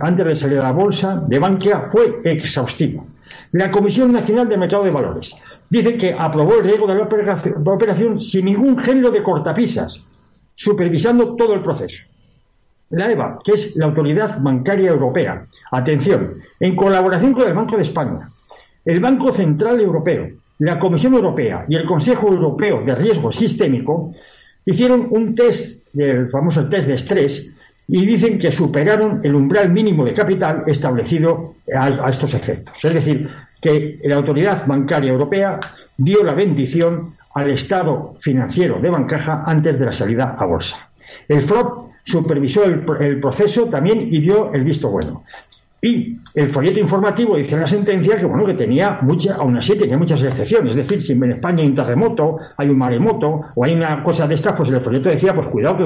antes de salir a la bolsa de Bankia fue exhaustivo. La Comisión Nacional de Mercado de Valores dice que aprobó el riesgo de la operación sin ningún género de cortapisas, supervisando todo el proceso. La EVA, que es la Autoridad Bancaria Europea, atención, en colaboración con el Banco de España, el Banco Central Europeo, la Comisión Europea y el Consejo Europeo de Riesgo Sistémico, hicieron un test, el famoso test de estrés, y dicen que superaron el umbral mínimo de capital establecido a, estos efectos. Es decir, que la Autoridad Bancaria Europea dio la bendición al estado financiero de Bancaja antes de la salida a bolsa. El FROP supervisó el, proceso también y dio el visto bueno. Y el folleto informativo dice en la sentencia que bueno que tenía mucha, aún así tenía muchas excepciones. Es decir, si en España hay un terremoto, hay un maremoto o hay una cosa de estas, pues el folleto decía, pues cuidado que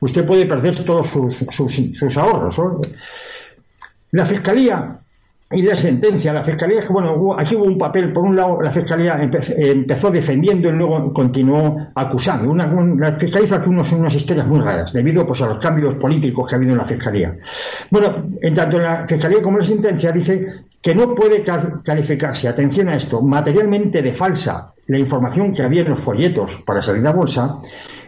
usted puede perder todos sus, ahorros. La Fiscalía y la sentencia, la Fiscalía, bueno, aquí hubo un papel, por un lado la Fiscalía empezó defendiendo y luego continuó acusando. Una, la Fiscalía hizo aquí unas historias muy raras, debido pues, a los cambios políticos que ha habido en la Fiscalía. Bueno, en tanto la Fiscalía como la sentencia dice que no puede calificarse, atención a esto, materialmente de falsa la información que había en los folletos para salir a bolsa,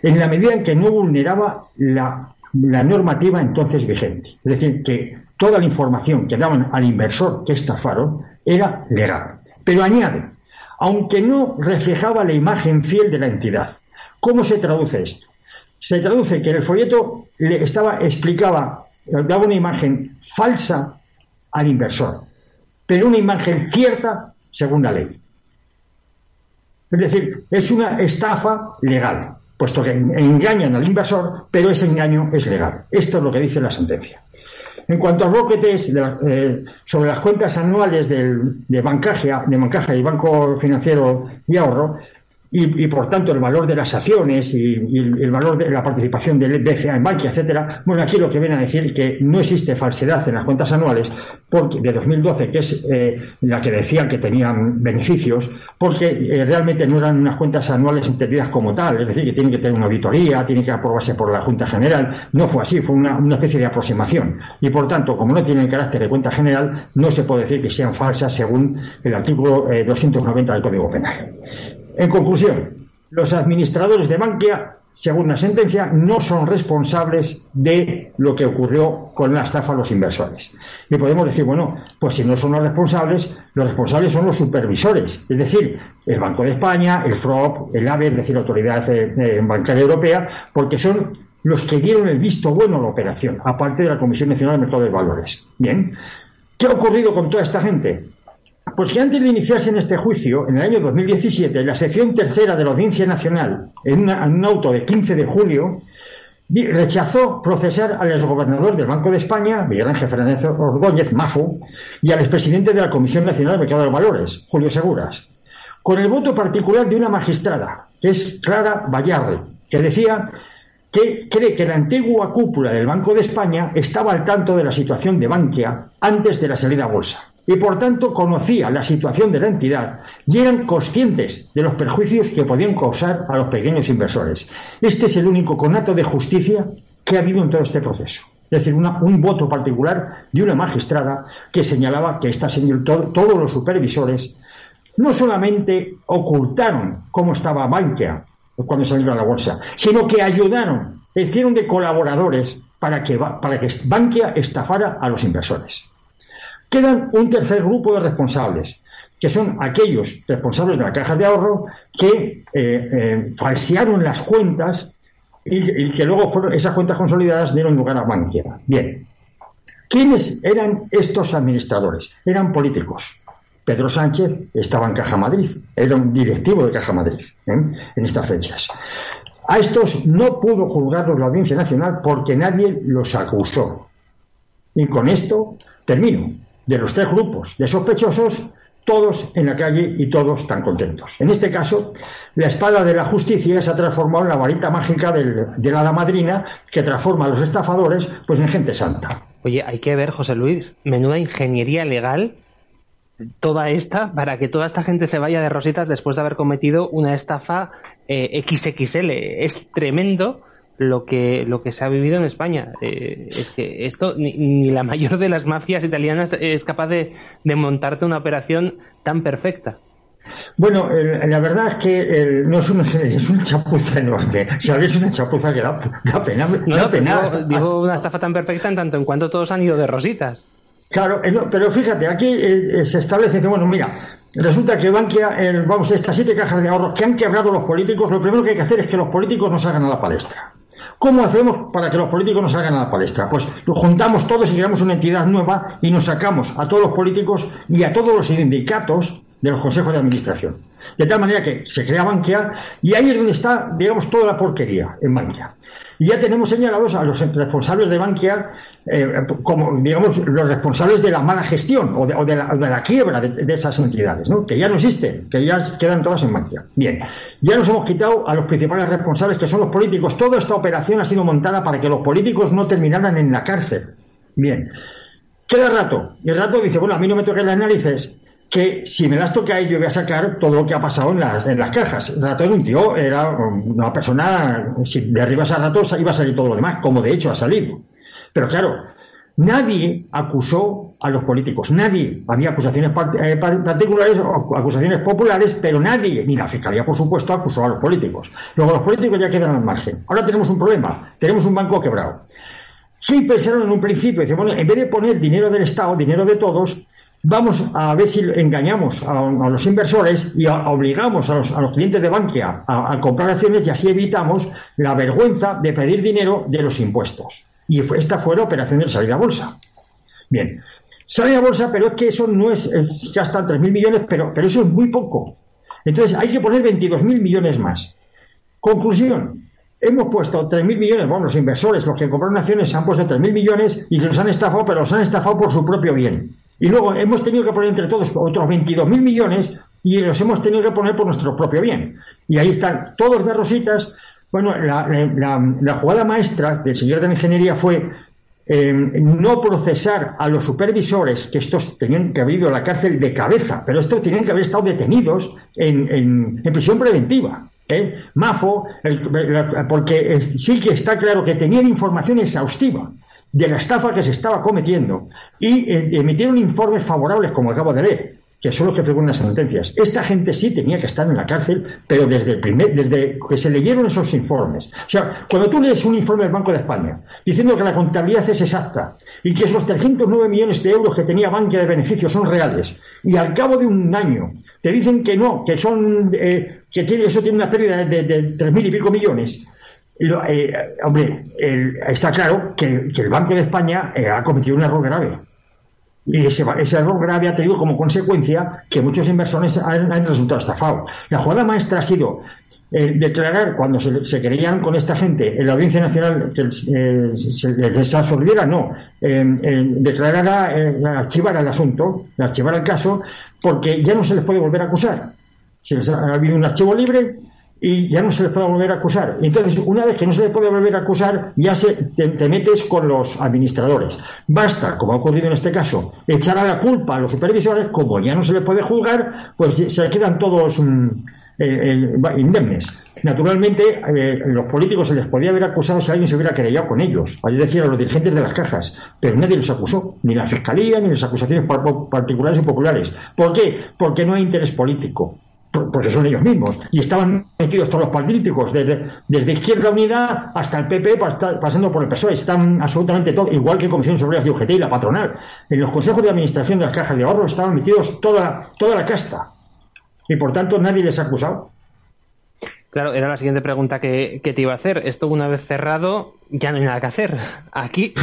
en la medida en que no vulneraba la, la normativa entonces vigente. Es decir, que toda la información que daban al inversor que estafaron era legal. Pero añade, aunque no reflejaba la imagen fiel de la entidad. ¿Cómo se traduce esto? Se traduce que en el folleto le estaba, explicaba, daba una imagen falsa al inversor, pero una imagen cierta según la ley. Es decir, es una estafa legal, puesto que engañan al inversor, pero ese engaño es legal. Esto es lo que dice la sentencia. En cuanto a bloque eh, sobre las cuentas anuales de, Bancaja, de Bancaja y Banco Financiero y Ahorro, y, por tanto el valor de las acciones y, el valor de la participación del BCA en Bankia, etcétera, bueno, aquí lo que viene a decir que no existe falsedad en las cuentas anuales porque, de 2012, que es eh, la que decían que tenían beneficios, porque eh, realmente no eran unas cuentas anuales entendidas como tal, es decir, que tienen que tener una auditoría, tienen que aprobarse por la Junta General, no fue así, fue una, especie de aproximación. Y por tanto, como no tienen carácter de cuenta general, no se puede decir que sean falsas según el artículo 290 del Código Penal. En conclusión, los administradores de Bankia, según la sentencia, no son responsables de lo que ocurrió con la estafa a los inversores. Y podemos decir, bueno, pues si no son los responsables, los responsables son los supervisores, es decir, el Banco de España, el FROP, el AVE, es decir, la Autoridad eh, eh, Bancaria Europea, porque son los que dieron el visto bueno a la operación, aparte de la Comisión Nacional de Mercado de Valores. Bien, ¿qué ha ocurrido con toda esta gente? Pues que antes de iniciarse en este juicio, en el año 2017, la sección tercera de la Audiencia Nacional, en, un auto de 15 de julio, rechazó procesar al exgobernador del Banco de España, Miguel Ángel Fernández Ordóñez Mafu, y al expresidente de la Comisión Nacional de Mercado de Valores, Julio Seguras, con el voto particular de una magistrada, que es Clara Vallarre, que decía que cree que la antigua cúpula del Banco de España estaba al tanto de la situación de Bankia antes de la salida a bolsa y por tanto conocía la situación de la entidad y eran conscientes de los perjuicios que podían causar a los pequeños inversores. Este es el único conato de justicia que ha habido en todo este proceso. Es decir, un voto particular de una magistrada que señalaba que esta señor, todos los supervisores no solamente ocultaron cómo estaba Bankia cuando salieron a la bolsa, sino que ayudaron, hicieron de colaboradores para que, para que Bankia estafara a los inversores. Quedan un tercer grupo de responsables, que son aquellos responsables de la caja de ahorro que eh, eh, falsearon las cuentas y, que luego fueron, esas cuentas consolidadas dieron lugar a Bankia. Bien, ¿quiénes eran estos administradores? Eran políticos. Pedro Sánchez estaba en Caja Madrid, era un directivo de Caja Madrid ¿eh? en estas fechas. A estos no pudo juzgarlos la Audiencia Nacional porque nadie los acusó. Y con esto termino de los tres grupos de sospechosos, todos en la calle y todos tan contentos. En este caso, la espada de la justicia se ha transformado en la varita mágica de la madrina que transforma a los estafadores pues en gente santa. Oye, hay que ver, José Luis, menuda ingeniería legal toda esta para que toda esta gente se vaya de rositas después de haber cometido una estafa eh, XXL. Es tremendo lo que, lo que se ha vivido en España. Eh, es que esto, ni, la mayor de las mafias italianas es capaz de, montarte una operación tan perfecta. Bueno, la verdad es que no es una, es una chapuza enorme. es una chapuza que da, pena. da pena. Digo, una estafa tan perfecta en tanto en cuanto todos han ido de rositas. Claro, pero fíjate, aquí eh, se establece que, bueno, mira, resulta que Bankia, vamos, estas siete cajas de ahorro que han quebrado los políticos, lo primero que hay que hacer es que los políticos no salgan a la palestra. ¿Cómo hacemos para que los políticos no salgan a la palestra? Pues lo juntamos todos y creamos una entidad nueva y nos sacamos a todos los políticos y a todos los sindicatos de los consejos de administración. De tal manera que se crea Bankia y ahí es donde está, digamos, toda la porquería en Bankia. Y ya tenemos señalados a los responsables de Bankia eh, como, digamos, los responsables de la mala gestión o de, la, quiebra de, esas entidades, ¿no? que ya no existen, que ya quedan todas en Bankia. Bien, ya nos hemos quitado a los principales responsables, que son los políticos. Toda esta operación ha sido montada para que los políticos no terminaran en la cárcel. Bien, queda rato. Y el rato dice, bueno, a mí no me toquen las narices, que si me las toca yo voy a sacar todo lo que ha pasado en las, en las cajas. El rato era un tío, era una persona, si derribas a rato iba a salir todo lo demás, como de hecho ha salido. Pero claro, nadie acusó a los políticos, nadie. Había acusaciones eh, particulares acusaciones populares, pero nadie, ni la Fiscalía, por supuesto, acusó a los políticos. Luego los políticos ya quedan al margen. Ahora tenemos un problema, tenemos un banco quebrado. Sí pensaron en un principio, dice, bueno, en vez de poner dinero del Estado, dinero de todos, vamos a ver si engañamos a, los inversores y obligamos a los, clientes de Bankia a, comprar acciones y así evitamos la vergüenza de pedir dinero de los impuestos. Y esta fue la operación de salir a bolsa. Bien, sale a bolsa, pero es que eso no es, ya están 3.000 millones, pero, pero eso es muy poco. Entonces hay que poner 22.000 millones más. Conclusión, hemos puesto 3.000 millones, bueno, los inversores, los que compraron acciones, han puesto 3.000 millones y se los han estafado, pero los han estafado por su propio bien. Y luego hemos tenido que poner entre todos otros 22.000 millones y los hemos tenido que poner por nuestro propio bien. Y ahí están todos de rositas. Bueno, la, jugada maestra del señor de la ingeniería fue em, no procesar a los supervisores, que estos tenían que haber ido a la cárcel de cabeza, pero estos tenían que haber estado detenidos en, prisión preventiva. ¿eh? Mafo, porque sí que está claro que tenían información exhaustiva de la estafa que se estaba cometiendo y eh, emitieron informes favorables, como acabo de leer, que son los que frecuentan las sentencias. Esta gente sí tenía que estar en la cárcel, pero desde el primer, desde que se leyeron esos informes. O sea, cuando tú lees un informe del Banco de España diciendo que la contabilidad es exacta y que esos 309 millones de euros que tenía Bankia de beneficios son reales, y al cabo de un año te dicen que no, que son eh, que tiene, eso tiene una pérdida de, de, 3.000 y pico millones, eh, hombre, está claro que, el Banco de España eh, ha cometido un error grave. Y ese, error grave ha tenido como consecuencia que muchos inversores han, resultado estafados. La jugada maestra ha sido eh, declarar, cuando se, creían con esta gente en la Audiencia Nacional que se les absorbiera, no, declarar, archivar el asunto, archivar el caso, porque ya no se les puede volver a acusar. Si ha habido un archivo libre, y ya no se les puede volver a acusar. Entonces, una vez que no se les puede volver a acusar, ya se, te, metes con los administradores. Basta, como ha ocurrido en este caso, echar a la culpa a los supervisores, como ya no se les puede juzgar, pues se quedan todos mm, eh, eh, indemnes. Naturalmente, eh, los políticos se les podía haber acusado si alguien se hubiera querellado con ellos, es decir, a los dirigentes de las cajas, pero nadie los acusó, ni la fiscalía, ni las acusaciones particulares y populares. ¿Por qué? Porque no hay interés político porque son ellos mismos, y estaban metidos todos los políticos, desde, desde Izquierda Unida hasta el PP, pasando por el PSOE, están absolutamente todos, igual que Comisión sobre de UGT y la patronal. En los consejos de administración de las cajas de ahorro estaban metidos toda, toda la casta, y por tanto nadie les ha acusado. Claro, era la siguiente pregunta que, te iba a hacer. Esto una vez cerrado, ya no hay nada que hacer. Aquí,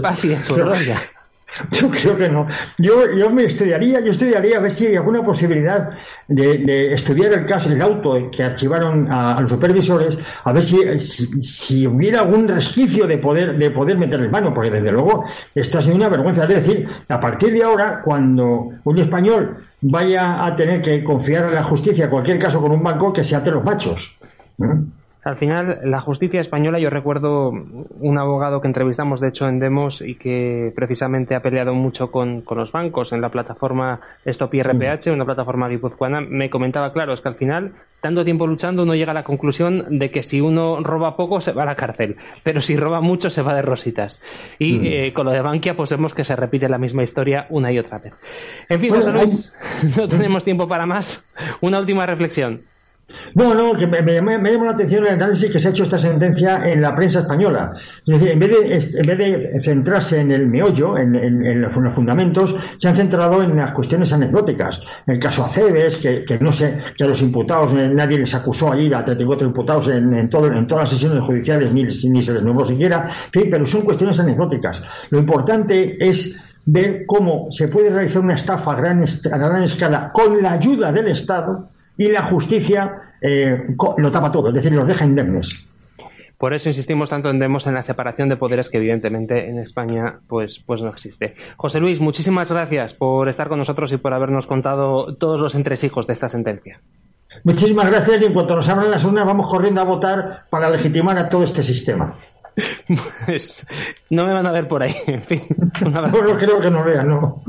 paciencia. Yo creo que no. Yo, yo me estudiaría, yo estudiaría a ver si hay alguna posibilidad de, estudiar el caso del auto que archivaron a, los supervisores, a ver si, si, hubiera algún resquicio de poder, de poder meter mano, porque desde luego ha sido una vergüenza. Es decir, a partir de ahora, cuando un español vaya a tener que confiar en la justicia cualquier caso con un banco, que se ate los machos. Al final, la justicia española, yo recuerdo un abogado que entrevistamos, de hecho, en Demos y que precisamente ha peleado mucho con, los bancos en la plataforma Stop IRPH, una plataforma guipuzcoana, me comentaba, claro, es que al final, tanto tiempo luchando, uno llega a la conclusión de que si uno roba poco, se va a la cárcel, pero si roba mucho, se va de rositas. Y mm. eh, con lo de Bankia, pues vemos que se repite la misma historia una y otra vez. En fin, José Luis, no tenemos tiempo para más. Una última reflexión. No, no, que me, me, llama la atención el análisis que se ha hecho esta sentencia en la prensa española. Es decir, en vez de, en vez de centrarse en el meollo, en, los, fundamentos, se han centrado en las cuestiones anecdóticas. El caso Aceves, que, que no sé, que a los imputados, eh, nadie les acusó allí, a 34 imputados en, en, todo, en todas las sesiones judiciales, ni, ni se les nombró siquiera, pero son cuestiones anecdóticas. Lo importante es ver cómo se puede realizar una estafa a gran, a gran escala con la ayuda del Estado y la justicia eh, lo tapa todo, es decir, los deja indemnes. Por eso insistimos tanto en Demos en la separación de poderes que evidentemente en España pues, pues no existe. José Luis, muchísimas gracias por estar con nosotros y por habernos contado todos los entresijos de esta sentencia. Muchísimas gracias y en cuanto nos abran las urnas vamos corriendo a votar para legitimar a todo este sistema. Pues no me van a ver por ahí, en fin. no, creo que no vean, no.